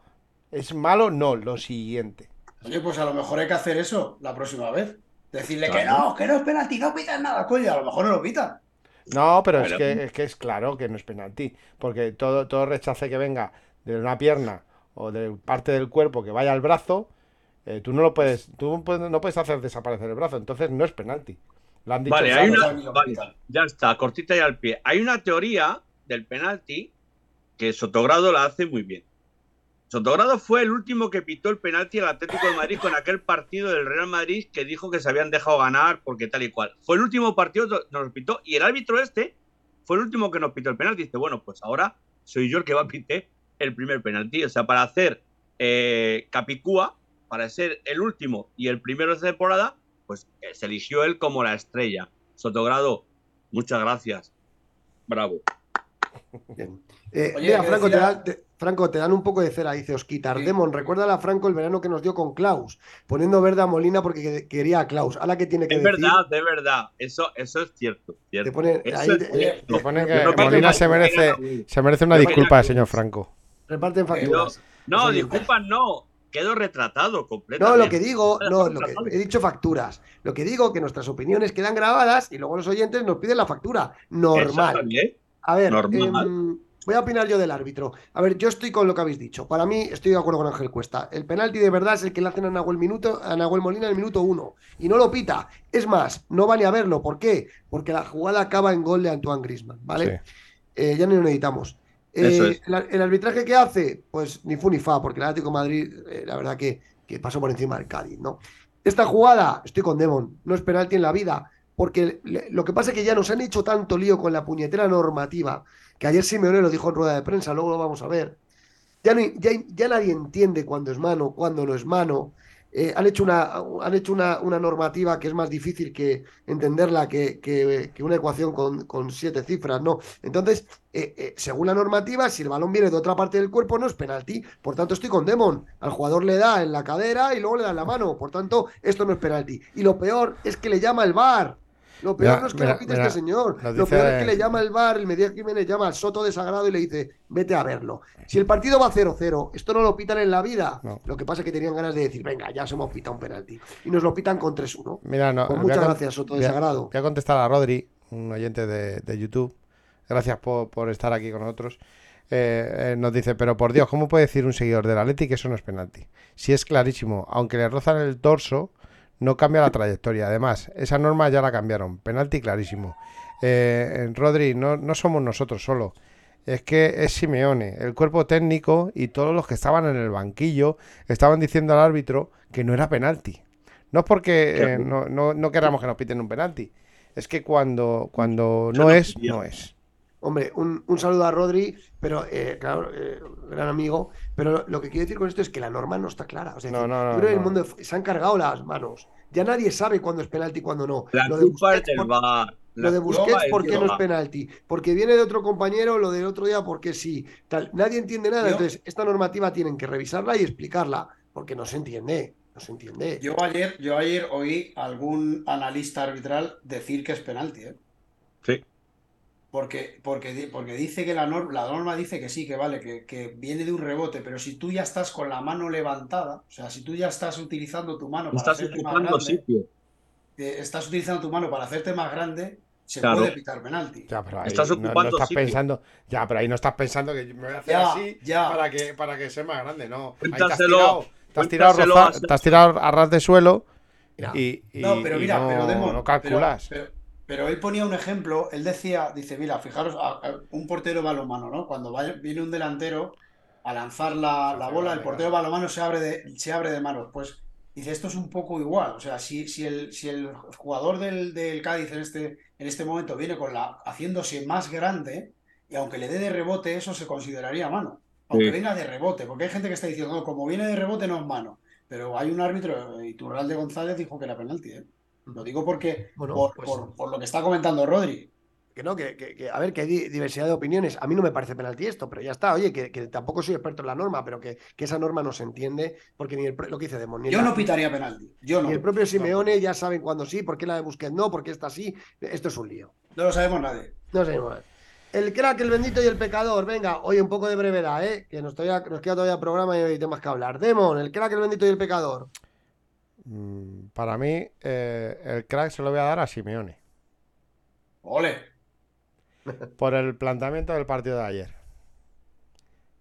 ¿Es malo? No, lo siguiente. Oye, pues a lo mejor hay que hacer eso la próxima vez. Decirle que no, que no es penalti, no pitan nada, coño, a lo mejor no lo pitan. No, pero es que, es que es claro que no es penalti, porque todo, todo rechace que venga de una pierna o de parte del cuerpo que vaya al brazo, eh, tú no lo puedes, tú no puedes hacer desaparecer el brazo, entonces no es penalti. Lo han dicho Vale, hay una, vale, ya está, cortita y al pie. Hay una teoría del penalti que Sotogrado la hace muy bien. Sotogrado fue el último que pitó el penalti al Atlético de Madrid con aquel partido del Real Madrid que dijo que se habían dejado ganar porque tal y cual. Fue el último partido que nos pitó y el árbitro este fue el último que nos pitó el penalti. Dice, bueno, pues ahora soy yo el que va a pitar el primer penalti. O sea, para hacer eh, Capicúa, para ser el último y el primero de temporada, pues eh, se eligió él como la estrella. Sotogrado, muchas gracias. Bravo. Bien. Eh, Oye, mira, Franco, te, te- Franco, te dan un poco de cera, dice Osquitar. Sí. Demon, recuerda a Franco el verano que nos dio con Klaus, poniendo verde a Molina porque que- quería a Klaus. Ahora que tiene que Es decir, verdad, es verdad. Eso, eso es cierto. cierto. te pone, Eso ahí es te- cierto. Le ponen Yo que Molina no- se merece, se merece una disculpa, señor Franco. reparten facturas. no, Oye, disculpas, no. Quedo retratado completamente. No, lo que digo, no, lo que he dicho facturas. Lo que digo que nuestras opiniones quedan grabadas y luego los oyentes nos piden la factura. Normal. A ver, Normal. em, voy a opinar yo del árbitro. A ver, yo estoy con lo que habéis dicho. Para mí, estoy de acuerdo con Ángel Cuesta. El penalti de verdad es el que le hacen a Nahuel, minuto, a Nahuel Molina en el minuto uno. Y no lo pita. Es más, no va ni a verlo. ¿Por qué? Porque la jugada acaba en gol de Antoine Grisman, ¿vale? Eh, ya ni lo necesitamos. Eh, el, el arbitraje que hace, pues ni fu ni fa, porque el Atlético de Madrid, eh, la verdad que, que pasó por encima del Cádiz, ¿no? Esta jugada, estoy con Demon, no es penalti en la vida, porque le- lo que pasa es que ya nos han hecho tanto lío con la puñetera normativa, que ayer Simeone lo dijo en rueda de prensa, luego lo vamos a ver. Ya, no- ya, ya nadie entiende cuándo es mano, cuándo no es mano. Eh, han hecho, una, han hecho una, una normativa que es más difícil que entenderla que, que- una ecuación con, con siete cifras, ¿no? Entonces, eh, eh, según la normativa, si el balón viene de otra parte del cuerpo, no es penalti. Por tanto, estoy con Demon. Al jugador le da en la cadera y luego le da en la mano. Por tanto, esto no es penalti. Y lo peor es que le llama el VAR. Lo peor Mira, no es que mira, lo quite mira, este señor. Lo dice- peor es que le llama el VAR, el Medina Jiménez llama al Soto de Sagrado y le dice, vete a verlo. Si el partido va 0-0, esto no lo pitan en la vida. No. Lo que pasa es que tenían ganas de decir, venga, ya se hemos pitado un penalti. Y nos lo pitan con 3-1. Mira, no, Pues a muchas con- gracias, Soto de Sagrado. Voy a contestar a Rodri, un oyente de, de YouTube. Gracias por, por estar aquí con nosotros. Eh, eh, nos dice, pero por Dios, ¿cómo puede decir un seguidor del Atleti que eso no es penalti? Si es clarísimo, aunque le rozan el torso, no cambia la trayectoria. Además, esa norma ya la cambiaron. Penalti clarísimo. Eh, Rodri, no, no somos nosotros solo. Es que es Simeone, el cuerpo técnico y todos los que estaban en el banquillo estaban diciendo al árbitro que no era penalti. No es porque eh, no, no, no queramos que nos piten un penalti. Es que cuando, cuando no no es, no es. Hombre, un, un saludo a Rodri, pero eh, claro, eh, gran amigo. Pero lo que quiero decir con esto es que la norma no está clara. O sea, No, no, no, creo que el mundo se han cargado las manos. Ya nadie sabe cuándo es penalti y cuándo no. La Lo de Busquets, del por- VAR. Lo La de Busquets, ¿por qué no es penalti? Porque viene de otro compañero, lo del otro día, porque sí. Tal. Nadie entiende nada. Yo- Entonces, esta normativa tienen que revisarla y explicarla, porque no se entiende. No se entiende. Yo ayer, yo ayer oí algún analista arbitral decir que es penalti, ¿eh? Porque, porque, porque dice que la norma, la norma dice que sí, que vale, que, que viene de un rebote, pero si tú ya estás con la mano levantada, o sea, si tú ya estás utilizando tu mano para Estás hacerte más ocupando grande, sitio. eh, estás utilizando tu mano para hacerte más grande, se Claro. puede pitar penalti. Ya, pero ahí Estás no- no, ocupando estás sitio. pensando. Ya, pero ahí no estás pensando que me voy a hacer Ya, así ya. para que para que sea más grande. No. Ahí te has tirado, te has tirado, roza- te has tirado a ras de suelo y, y- No, pero y mira, no, pero Demon, no calculas. Pero, pero él ponía un ejemplo, él decía, dice, mira, fijaros, a- a- un portero balonmano, ¿no? Cuando viene un delantero a lanzar la, la bola, el portero vale. balonmano se abre de, se abre de manos. Pues dice, esto es un poco igual. O sea, si, si, el, si el jugador del, del Cádiz en este, en este momento viene con la, haciéndose más grande, y aunque le dé de rebote, eso se consideraría mano. Aunque Sí. venga de rebote, porque hay gente que está diciendo, no, como viene de rebote no es mano. Pero hay un árbitro, Iturralde González dijo que era penalti, ¿eh? Lo digo porque Bueno, por, pues- por- por lo que está comentando Rodri. Que no, que, que- que- a ver, que hay di- diversidad de opiniones. A mí no me parece penalti esto, pero ya está. Oye, que, que tampoco soy experto en la norma, pero que, esa norma no se entiende, porque ni el, lo que dice Demon, Yo la- no pitaría penalti. Yo no. ni el propio Simeone ya saben cuándo sí, por qué la de Busquets no, por qué está así. Esto es un lío. No lo sabemos nadie. No sé. bueno. El crack, el bendito y el pecador. Venga, oye, un poco de brevedad, ¿eh? Que nos, todavía, nos queda todavía programa y hay temas que hablar. Demon, el crack, el bendito y el pecador. Mm, Para mí, eh, el crack se lo voy a dar a Simeone. Ole. Por el planteamiento del partido de ayer.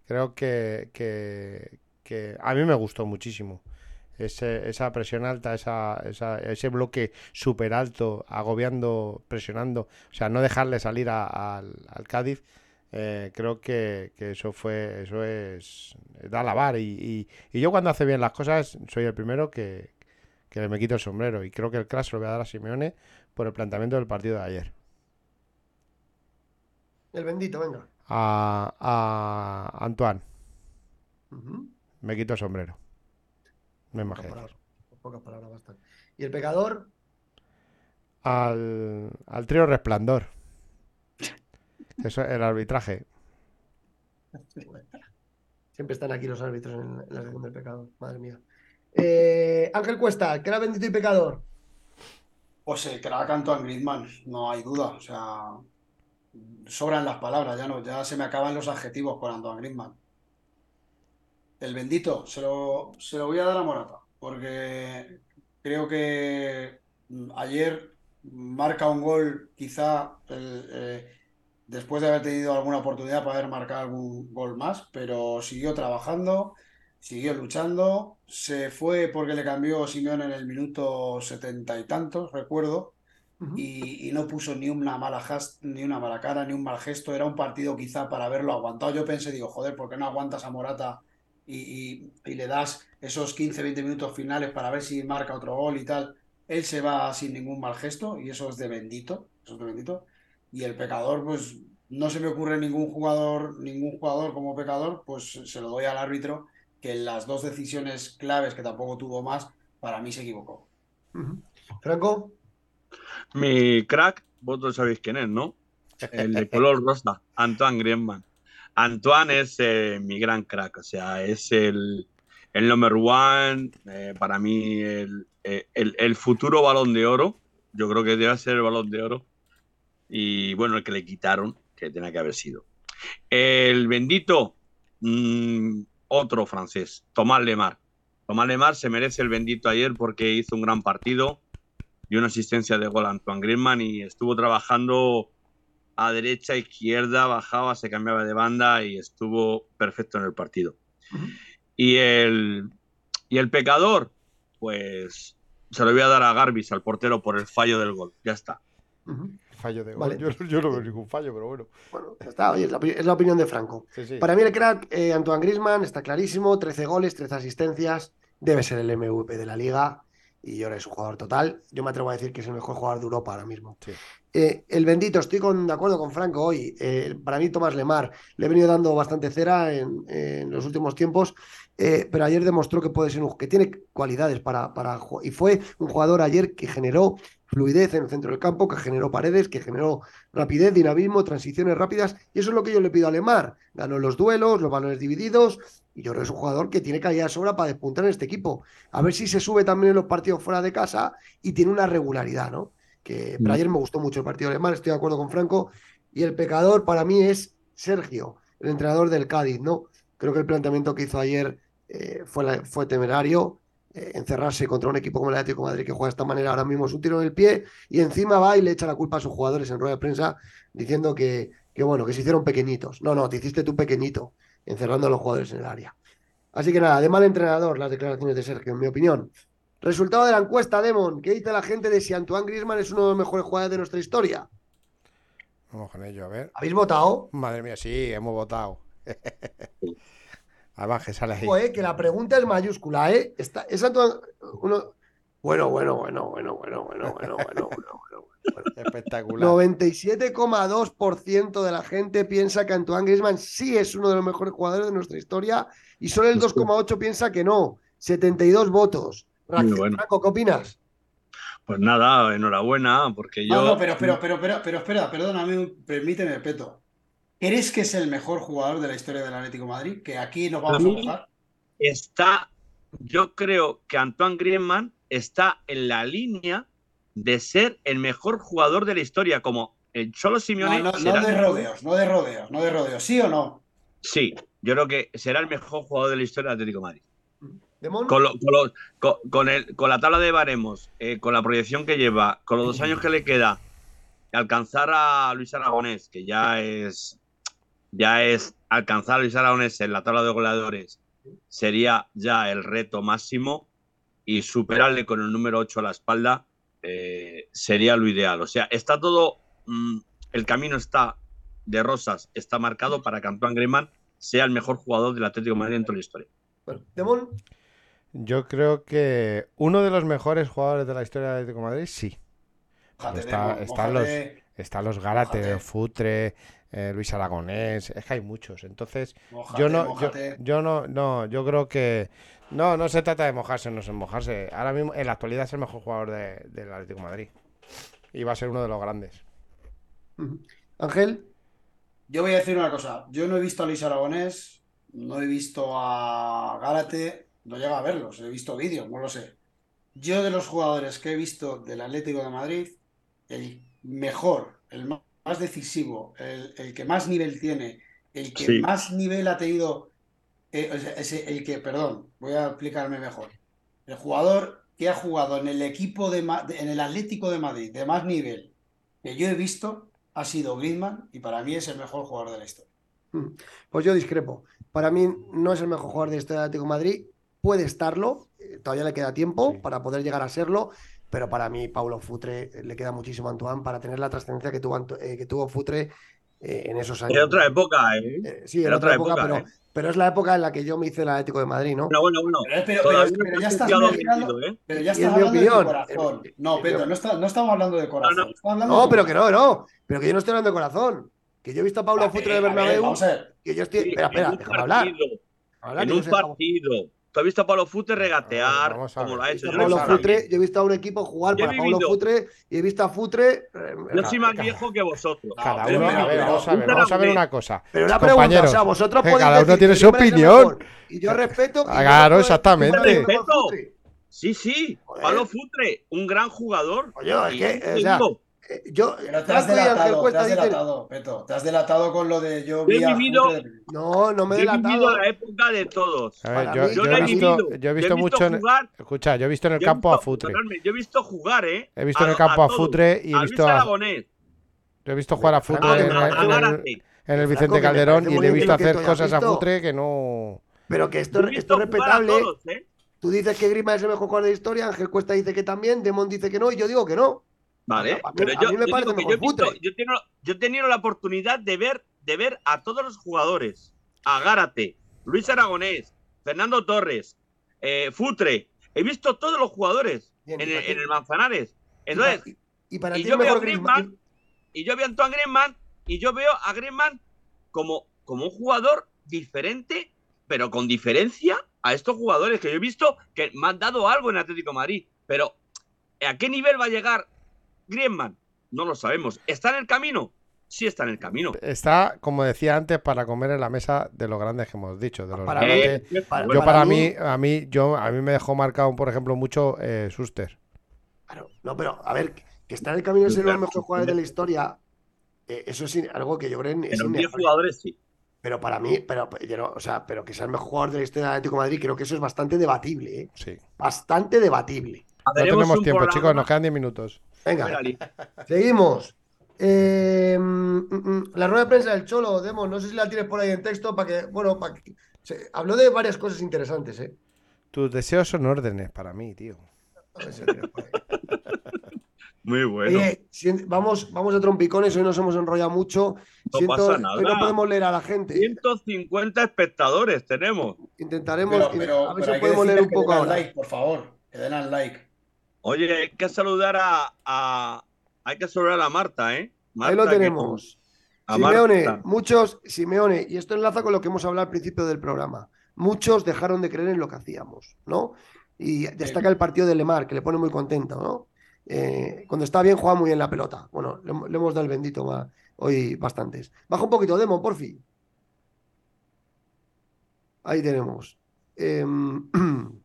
Creo que, que- que a mí me gustó muchísimo. Ese- esa presión alta, esa, esa- ese bloque súper alto, agobiando, presionando. O sea, no dejarle salir a- al, al Cádiz. eh, creo que, que eso fue, eso es, da alabar. Y, y- y yo cuando hace bien las cosas, soy el primero que, que me quito el sombrero. Y creo que el crack se lo voy a dar a Simeone por el planteamiento del partido de ayer. El bendito, venga. a, a Antoine. Me quito el sombrero. No más Pocas pocas palabras bastan. ¿Y el pecador? Al, al trío Resplandor. Eso, el arbitraje. Siempre están aquí los árbitros en, en la sección del pecador. Madre mía. Eh, Ángel Cuesta, que era bendito y pecador. Pues el crack Antoine Griezmann, no hay duda. O sea, sobran las palabras, ya no, ya se me acaban los adjetivos con Antoine Griezmann. el bendito, se lo, se lo voy a dar a Morata, porque creo que mm, ayer marca un gol, quizá eh, después de haber tenido alguna oportunidad para haber marcado algún gol más, pero siguió trabajando, siguió luchando, se fue porque le cambió Simeone en el minuto setenta y tantos, recuerdo, y, y no puso ni una mala jas- ni una mala cara, ni un mal gesto. Era un partido quizá para haberlo aguantado. Yo pensé, digo, joder, ¿por qué no aguantas a Morata y, y- y le das esos 15-20 minutos finales para ver si marca otro gol y tal? Él se va sin ningún mal gesto y eso es de bendito, eso es de bendito. Y el pecador, pues no se me ocurre ningún jugador, ningún jugador como pecador, pues se lo doy al árbitro, que en las dos decisiones claves, que tampoco tuvo más, para mí se equivocó. Franco, Mi crack, vosotros sabéis quién es, ¿no? El de color rosa, Antoine Griezmann. Antoine es eh, mi gran crack, o sea, es el, el number one, eh, para mí el, eh, el- el futuro balón de oro. Yo creo que debe ser el balón de oro. Y bueno, el que le quitaron, que tenía que haber sido. El bendito, mm, otro francés, Tomás Lemar. Tomás Lemar se merece el bendito ayer porque hizo un gran partido y una asistencia de gol a Antoine Griezmann y estuvo trabajando a derecha, izquierda, bajaba, se cambiaba de banda y estuvo perfecto en el partido. Y el, y el pecador, pues se lo voy a dar a Garbis, al portero, por el fallo del gol. Ya está. Fallo de gol. Vale. Yo, yo no veo ningún fallo, pero bueno. bueno, está, oye, es la, opi- es la opinión de Franco. Sí, sí. Para mí el crack, eh, Antoine Griezmann, está clarísimo, 13 goles, 13 asistencias, debe ser el MVP de la liga y ahora es un jugador total. Yo me atrevo a decir que es el mejor jugador de Europa ahora mismo. Sí. Eh, el bendito, estoy con- de acuerdo con Franco hoy. Eh, para mí Tomás Lemar le he venido dando bastante cera en, en los últimos tiempos, eh, pero ayer demostró que puede ser un, que tiene cualidades para, para y fue un jugador ayer que generó fluidez en el centro del campo, que generó paredes, que generó rapidez, dinamismo, transiciones rápidas, y eso es lo que yo le pido a Lemar. Ganó los duelos, los balones divididos, y yo creo que es un jugador que tiene calidad de sobra para despuntar en este equipo. A ver si se sube también en los partidos fuera de casa y tiene una regularidad, ¿no? Que, pero Mm. ayer me gustó mucho el partido de Lemar, estoy de acuerdo con Franco, y el pecador para mí es Sergio, el entrenador del Cádiz, ¿no? Creo que el planteamiento que hizo ayer eh, fue, la- fue temerario. eh, encerrarse contra un equipo como el Atlético de Madrid que juega de esta manera ahora mismo es un tiro en el pie y encima va y le echa la culpa a sus jugadores en rueda de prensa diciendo que, que bueno, que se hicieron pequeñitos. No, no, te hiciste tú pequeñito, encerrando a los jugadores en el área. Así que nada, de mal entrenador las declaraciones de Sergio, en mi opinión. Resultado de la encuesta, Demon. ¿Qué dice la gente de si Antoine Griezmann es uno de los mejores jugadores de nuestra historia? Vamos con ello, a ver. ¿Habéis votado? Madre mía, sí, hemos votado. Además que sale ahí. Ojo, eh, que la pregunta es mayúscula, ¿eh? Está, es Antoine... Uno... Bueno, bueno, bueno, bueno, bueno, bueno, bueno, bueno, bueno, bueno. Espectacular. 97,2% de la gente piensa que Antoine Griezmann sí es uno de los mejores jugadores de nuestra historia y solo el 2,8% piensa que no. 72 votos. Bueno. ¿qué opinas? Pues nada, enhorabuena, porque yo. No, no, pero, pero, pero, pero, pero espera, perdóname, permíteme, Peto. ¿Crees que es el mejor jugador de la historia del Atlético de Madrid? Que aquí nos vamos a mí- mojar. está, yo creo que Antoine Griezmann está en la línea de ser el mejor jugador de la historia, como el Cholo Simeone. no, no será- de rodeos, no de rodeos, no de rodeos, ¿sí o no? Sí, yo creo que será el mejor jugador de la historia del Atlético de Madrid. ¿Demon? Con, lo- con, lo- con- con el- con la tabla de baremos, eh, con la proyección que lleva, con los dos años que le queda, alcanzar a Luis Aragonés, que ya es ya es alcanzar a Luis Aragonés en la tabla de goleadores, sería ya el reto máximo y superarle con el número 8 a la espalda eh, sería lo ideal. O sea, está todo, mm, el camino está de rosas, está marcado para que Antoine Griezmann sea el mejor jugador del Atlético de Madrid en toda la historia. Bueno, Demon, Yo creo que uno de los mejores jugadores de la historia del Atlético de Madrid, sí. Está- están mójate, Están los. Futre, eh, Luis Aragonés, es que hay muchos. Entonces, yo no, yo, no, no, yo creo que no, no se trata de mojarse, no es mojarse. Ahora mismo, en la actualidad es el mejor jugador de- del Atlético de Madrid. Y va a ser uno de los grandes. Ángel, Yo voy a decir una cosa. Yo no he visto a Luis Aragonés, no he visto a Gárate, no llega a verlos, he visto vídeos, no lo sé. Yo de los jugadores que he visto del Atlético de Madrid, el mejor, el ma- más decisivo, el, el que más nivel tiene, el que Sí. más nivel ha tenido eh, o sea, ese- el que, perdón, voy a explicarme mejor. El jugador que ha jugado en el equipo de, en el Atlético de Madrid de más nivel que yo he visto ha sido Griezmann y para mí es el mejor jugador de la historia. Pues yo discrepo. Para mí no es el mejor jugador de este Atlético de Madrid. Puede estarlo, eh, todavía le queda tiempo Sí. para poder llegar a serlo, pero para mí Paulo Futre eh, le queda muchísimo a Antoine para tener la trascendencia que tuvo, Anto- eh, que tuvo Futre eh, en esos años. En otra época, ¿eh? Eh, sí, en Era otra otra época, época, pero, ¿eh? pero es la época en la que yo me hice el Atlético de Madrid, ¿no? Bueno, bueno, bueno. Pero, pero- pero- pero ya está estás vendido, ¿eh? pero ya estás es mi hablando de opinión. corazón. Eh, No, eh, Pedro, no, está- no estamos hablando de corazón. No, no. estamos hablando No, de pero que no, no. Pero que yo no estoy hablando de corazón. Que yo he visto a Paulo Futre de ver, Bernabéu. Vamos a ver. Que yo estoy. Sí, Espera, espera, en un déjame hablar. partido, Hablar, en un partido. ¿Tú has visto a Pablo Fute A regatear ver, como lo ha He hecho? visto a Yo no visto a Futre, yo he visto a un equipo jugar para vivido- Futre y he visto a Futre. eh, Yo soy más viejo que vosotros. Cada uno, a ver, vamos a ver, vamos a ver una cosa. Pero una pregunta, o Compañeros, sea, vosotros que podéis cada uno decir tiene su opinión. Y yo respeto. Ah, claro, no exactamente. Futre. Sí, sí. Pablo Futre, un gran jugador. Oye, es que, eh, yo. Pero te has Franco y Ángel delatado, te has dicen- delatado, Peto. Te has delatado con lo de yo Yo he vivido- de- No, no me he yo he vivido la época de todos. A ver, Para yo, mí- yo Yo he visto, vivido. yo he visto mucho en, jugar. escucha, yo he visto en el campo a Futre. Yo he visto jugar, ¿eh? He visto en el campo a todos. Futre y he visto a, yo he visto jugar a Futre en, el- en Vicente Calderón y le he visto hacer cosas a. Futre que no. Pero que esto, esto es respetable. ¿eh? Tú dices que Grima es el mejor jugador de la historia, Ángel Cuesta dice que también, Demon dice que no, y yo digo que no. Vale, mí- pero yo, yo digo que yo he visto- Futre. yo he tenido- yo he tenido la oportunidad de ver, de ver a todos los jugadores. A Gárate, Luis Aragonés, Fernando Torres, eh, Futre. He visto todos los jugadores Bien, en, el, en el Manzanares. Entonces, y, y para y ti yo veo a Griezmann, y yo veo a Antoine Griezmann, y yo veo a Griezmann como, como un jugador diferente, pero con diferencia a estos jugadores que yo he visto que me han dado algo en Atlético de Madrid. Pero, ¿a qué nivel va a llegar Griezmann? No lo sabemos. ¿Está en el camino? Sí está en el camino. Está, como decía antes, para comer en la mesa de los grandes que hemos dicho. De los Para grandes. Para- yo para, mí- mí, a mí, yo, a mí me dejó marcado, por ejemplo, mucho eh, Suster. Claro, no, pero a ver, que está en el camino de ser Claro, los mejores jugadores de la historia, eh, eso es algo que yo creo en los 10 innegable. jugadores sí. Pero para mí, pero, yo no- o sea, pero que sea el mejor jugador de la historia del Atlético de Madrid, creo que eso es bastante debatible, ¿eh? Sí. Bastante debatible. No tenemos tiempo, programa- chicos, nos quedan 10 minutos. Venga, seguimos. Eh, mm, mm, la rueda de prensa del Cholo, Demo, no sé si la tienes por ahí en texto para que, bueno, para que, se- habló de varias cosas interesantes, ¿eh? Tus deseos son órdenes para mí, tío. A ver si la tienes por ahí. Muy bueno. Oye, si- vamos, vamos a trompicones, hoy nos hemos enrollado mucho. No Siento- pasa hoy nada. no podemos leer a la gente. 150 espectadores tenemos. Intentaremos, Pero, pero- a ver si podemos leer un poco ahora. like, por favor. Que den al like. Oye, hay que saludar a, a- hay que saludar a Marta, ¿eh? Ahí lo que- tenemos. Simeone, Marta. muchos, Simeone, y esto enlaza con lo que hemos hablado al principio del programa. Muchos dejaron de creer en lo que hacíamos, ¿no? Y destaca el partido de Lemar, que le pone muy contento, ¿no? Eh, cuando está bien, juega muy bien la pelota. Bueno, le, le hemos dado el bendito ma- hoy bastantes. Baja un poquito, Demo, por fin. Ahí tenemos. Em,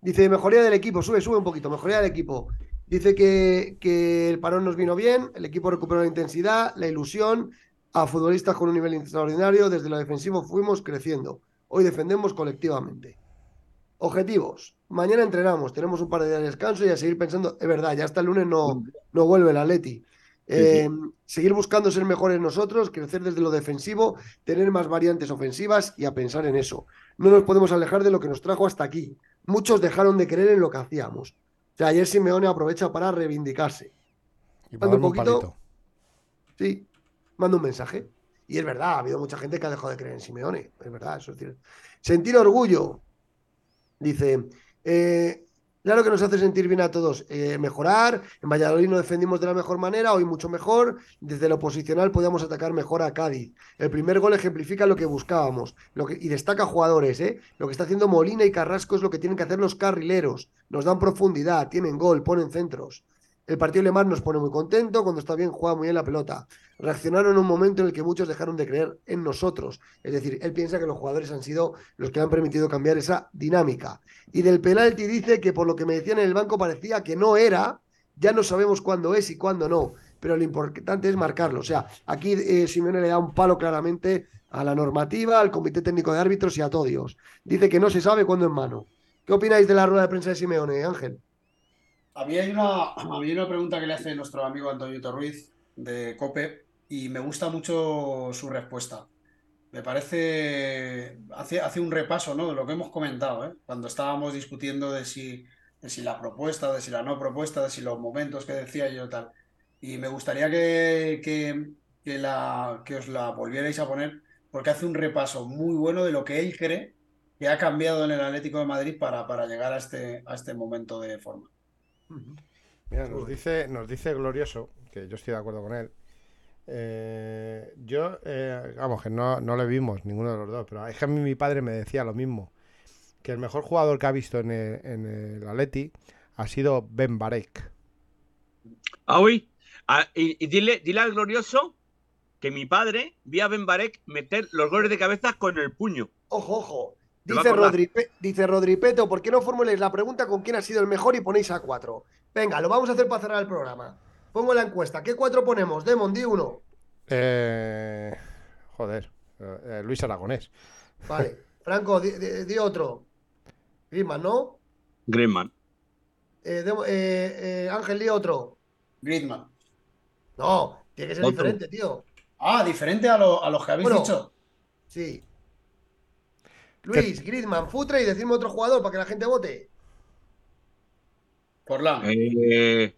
dice, mejoría del equipo, sube, sube un poquito, mejoría del equipo. Dice que, que el parón nos vino bien, el equipo recuperó la intensidad, la ilusión, a futbolistas con un nivel extraordinario, desde lo defensivo fuimos creciendo. Hoy defendemos colectivamente. Objetivos. Mañana entrenamos, tenemos un par de días de descanso y a seguir pensando, es verdad, ya hasta el lunes no, no vuelve el Atleti. Eh, Seguir buscando ser mejores nosotros, crecer desde lo defensivo, tener más variantes ofensivas y a pensar en eso. No nos podemos alejar de lo que nos trajo hasta aquí. Muchos dejaron de creer en lo que hacíamos. O sea, ayer Simeone aprovecha para reivindicarse. Y para un un poquito. palito. Sí, manda un mensaje. Y es verdad, ha habido mucha gente que ha dejado de creer en Simeone. Es verdad, eso es cierto. Sentir orgullo. Dice, eh, claro que nos hace sentir bien a todos. eh, mejorar. En Valladolid no defendimos de la mejor manera, hoy mucho mejor. Desde lo posicional podíamos atacar mejor a Cádiz. El primer gol ejemplifica lo que buscábamos. Lo que, y destaca jugadores, ¿eh? Lo que está haciendo Molina y Carrasco es lo que tienen que hacer los carrileros. Nos dan profundidad, tienen gol, ponen centros. El partido Lemar nos pone muy contento, cuando está bien juega muy bien la pelota. Reaccionaron en un momento en el que muchos dejaron de creer en nosotros. Es decir, él piensa que los jugadores han sido los que han permitido cambiar esa dinámica. Y del penalti dice que por lo que me decían en el banco parecía que no era, ya no sabemos cuándo es y cuándo no. pero lo importante es marcarlo. O sea, aquí eh, Simeone le da un palo claramente a la normativa, al comité técnico de árbitros y a todos. Dice que no se sabe cuándo en mano. ¿Qué opináis de la rueda de prensa de Simeone, Ángel? A mí hay una, a mí hay una pregunta que le hace nuestro amigo Antonio Ruiz de COPE y me gusta mucho su respuesta. Me parece, hace, hace un repaso ¿no? de lo que hemos comentado, ¿eh? cuando estábamos discutiendo de si, de si la propuesta, de si la no propuesta, de si los momentos que decía yo tal. Y me gustaría que, que, que, la, que os la volvierais a poner porque hace un repaso muy bueno de lo que él cree que ha cambiado en el Atlético de Madrid para, para llegar a este, a este momento de forma. Mira, nos dice, nos dice Glorioso, que yo estoy de acuerdo con él. eh, yo, eh, vamos, que no, no le vimos ninguno de los dos, pero es que a mí mi padre me decía lo mismo, que el mejor jugador que ha visto en el, en el Atleti ha sido Ben Barek. Ah, uy. Ah, y, y dile, dile al glorioso que mi padre vi a Ben Barek meter los goles de cabeza con el puño. Ojo, ojo. Dice, acordar. Rodri, Pe- dice Rodri Peto, ¿por qué no formuléis la pregunta con quién ha sido el mejor y ponéis a cuatro? Venga, lo vamos a hacer para cerrar el programa. Pongo la encuesta. ¿Qué cuatro ponemos? Demon, di uno. Eh, joder, eh, eh, Luis Aragonés. Vale. Franco, di, di- di otro. Griezmann, ¿no? Griezmann. Eh, eh, eh, Ángel, di otro. Griezmann. No, tiene que ser Otro. diferente, tío. Ah, diferente a, lo- a los que habéis Bueno. dicho. Sí. Luis, Griezmann, Futre y decirme otro jugador para que la gente vote. Forlán. Eh,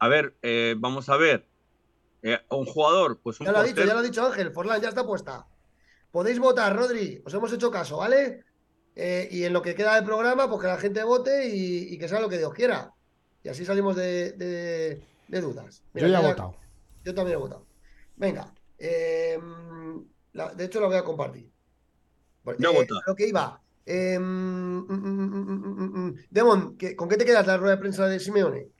a ver, eh, vamos a ver. Eh, un jugador, pues un Ya lo ha dicho, ya lo ha dicho Ángel. Forlán, ya está puesta. Podéis votar, Rodri. Os hemos hecho caso, ¿vale? Eh, y en lo que queda del programa, pues que la gente vote y, y que sea lo que Dios quiera. Y así salimos de, de- de dudas. Yo ya he votado. Yo también he votado. Venga. eh, la- de hecho, lo voy a compartir. Yo he eh, votado. Lo que iba. eh, mm, mm, mm, mm, mm, mm. Demon, ¿qué- ¿con qué te quedas la rueda de prensa de Simeone?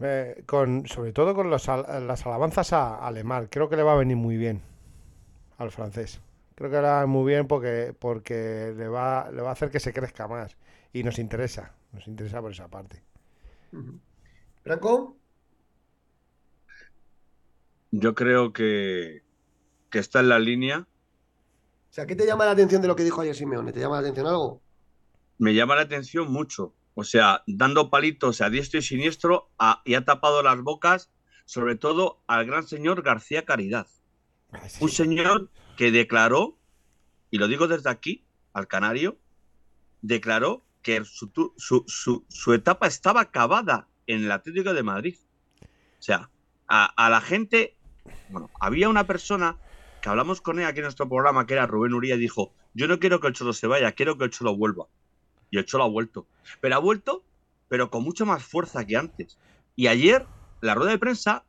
Eh, con, sobre todo con los las alabanzas a, a Lemar. Creo que le va a venir muy bien al francés. Creo que le va muy bien porque, porque le, va, le va a hacer que se crezca más. Y nos interesa. Nos interesa por esa parte. Franco, Yo creo que, que está en la línea. O sea, ¿qué te llama la atención de lo que dijo ayer Simeone? ¿Te llama la atención algo? Me llama la atención mucho. O sea, dando palitos a diestro y siniestro a- y ha tapado las bocas, sobre todo al gran señor García Caridad. Un señor que declaró, y lo digo desde aquí, al canario, declaró que su, tu- su, su- su etapa estaba acabada en el Atlético de Madrid. O sea, a, a la gente, bueno, había una persona que hablamos con él aquí en nuestro programa, que era Rubén Uría, y dijo, yo no quiero que el Cholo se vaya, quiero que el Cholo vuelva. Y el Cholo ha vuelto. Pero ha vuelto, pero con mucha más fuerza que antes. Y ayer, la rueda de prensa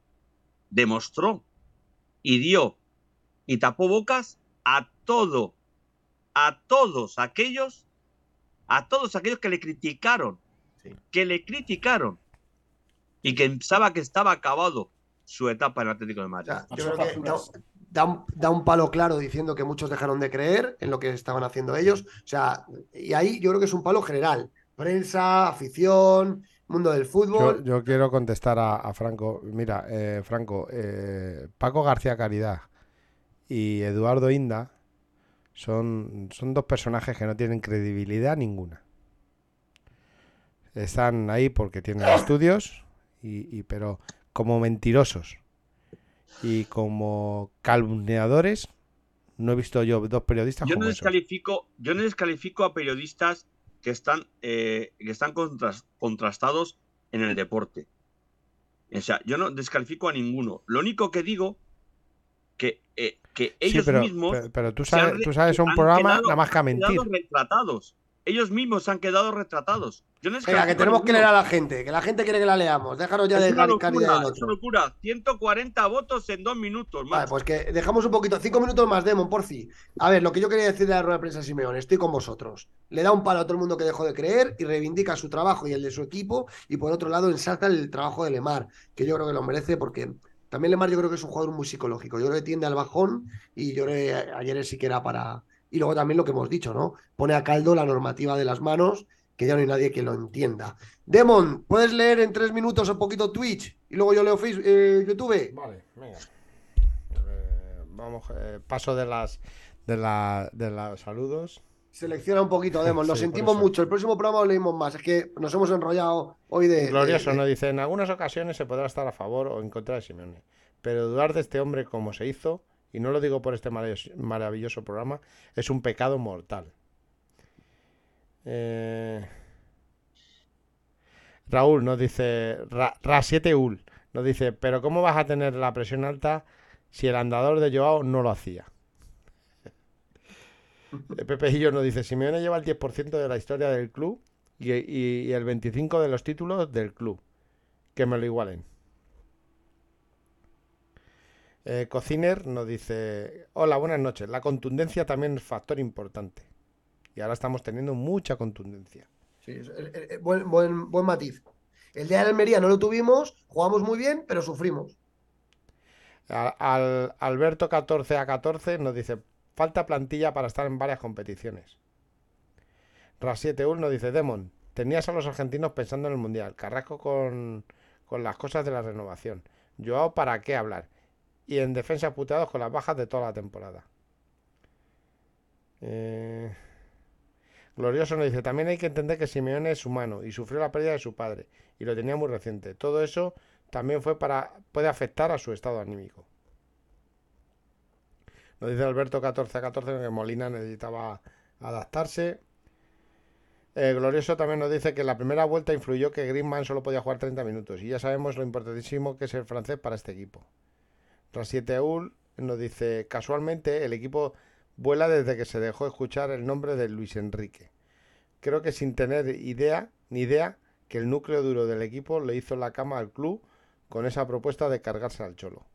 demostró y dio y tapó bocas a todo, a todos aquellos, a todos aquellos que le criticaron, que le criticaron y que pensaba que estaba acabado su etapa en el Atlético de O Madrid. sea, yo creo que da un, da un palo claro diciendo que muchos dejaron de creer en lo que estaban haciendo ellos. O sea, y ahí yo creo que es un palo general. Prensa, afición, mundo del Yo, fútbol. yo quiero contestar a, a Franco. Mira, eh, Franco, eh, Paco García Caridad y Eduardo Inda son, son dos personajes que no tienen credibilidad ninguna. Están ahí porque tienen estudios, y, y- pero como mentirosos y como calumniadores, no he visto yo dos periodistas Yo no esos. descalifico, yo no descalifico a periodistas que están, eh, que están contras- contrastados en el deporte. O sea, yo no descalifico a ninguno. Lo único que digo que, eh, que Sí, ellos pero, mismos pero, pero tú han sabes, tú sabes un programa quedado- nada más que a mentir. retratados. Ellos mismos se han quedado retratados. Yo Venga, que tenemos que leer a la gente, que la gente quiere que la leamos. Déjanos ya Es de una locura, del es una otro. locura. 140 votos en dos minutos. Vale, macho. pues que dejamos un poquito, cinco minutos más, Demon, por fin. A ver, lo que yo quería decir de la rueda de prensa de Simeone, estoy con vosotros. Le da un palo a todo el mundo que dejó de creer y reivindica su trabajo y el de su equipo. Y por otro lado, ensalza el trabajo de Lemar, que yo creo que lo merece porque también Lemar yo creo que es un jugador muy psicológico. Yo creo que tiende al bajón y yo creo que ayer sí que era para. Y luego también lo que hemos dicho, ¿no? Pone a caldo la normativa de las manos que ya no hay nadie que lo entienda. Demon, ¿puedes leer en tres minutos un poquito Twitch? Y luego yo leo Facebook, eh, YouTube. Vale, venga. Eh, vamos, eh, paso de las de, la, de los saludos. Selecciona un poquito, Demon. Lo Sí, sentimos mucho. El próximo programa lo leímos más. Es que nos hemos enrollado hoy de. Glorioso, de- de- ¿no? Dice, en algunas ocasiones se podrá estar a favor o en contra de Simeone, pero dudar de este hombre como se hizo, y no lo digo por este maravilloso, programa, es un pecado mortal. Eh, Raúl nos dice, Ra, 7 ul nos dice, pero ¿cómo vas a tener la presión alta si el andador de Joao no lo hacía? Pepe Gillo nos dice, Simeone lleva el 10% de la historia del club y el 25% de los títulos del club. Que me lo igualen. Eh, Cociner nos dice, hola, buenas noches. La contundencia también es factor importante. Y ahora estamos teniendo mucha contundencia. Sí, es- eh, eh, buen, buen, buen matiz. El día de Almería no lo tuvimos, jugamos muy bien, pero sufrimos. Al, al- Alberto 14 a 14 nos dice, falta plantilla para estar en varias competiciones. Ras7 Ul nos dice, Demon, tenías a los argentinos pensando en el Mundial, Carrasco con, con las cosas de la renovación, Joao para qué hablar, y en defensa puteados con las bajas de toda la temporada. Eh, Glorioso nos dice, también hay que entender que Simeone es humano y sufrió la pérdida de su padre, y lo tenía muy reciente. Todo eso también fue para puede afectar a su estado anímico. Nos dice Alberto 14 a 14 que Molina necesitaba adaptarse. Eh, Glorioso también nos dice que la primera vuelta influyó que Griezmann solo podía jugar 30 minutos y ya sabemos lo importantísimo que es el francés para este equipo. Tras 7 Ul nos dice casualmente el equipo vuela desde que se dejó escuchar el nombre de Luis Enrique. Creo que sin tener idea ni idea que el núcleo duro del equipo le hizo la cama al club con esa propuesta de cargarse al cholo.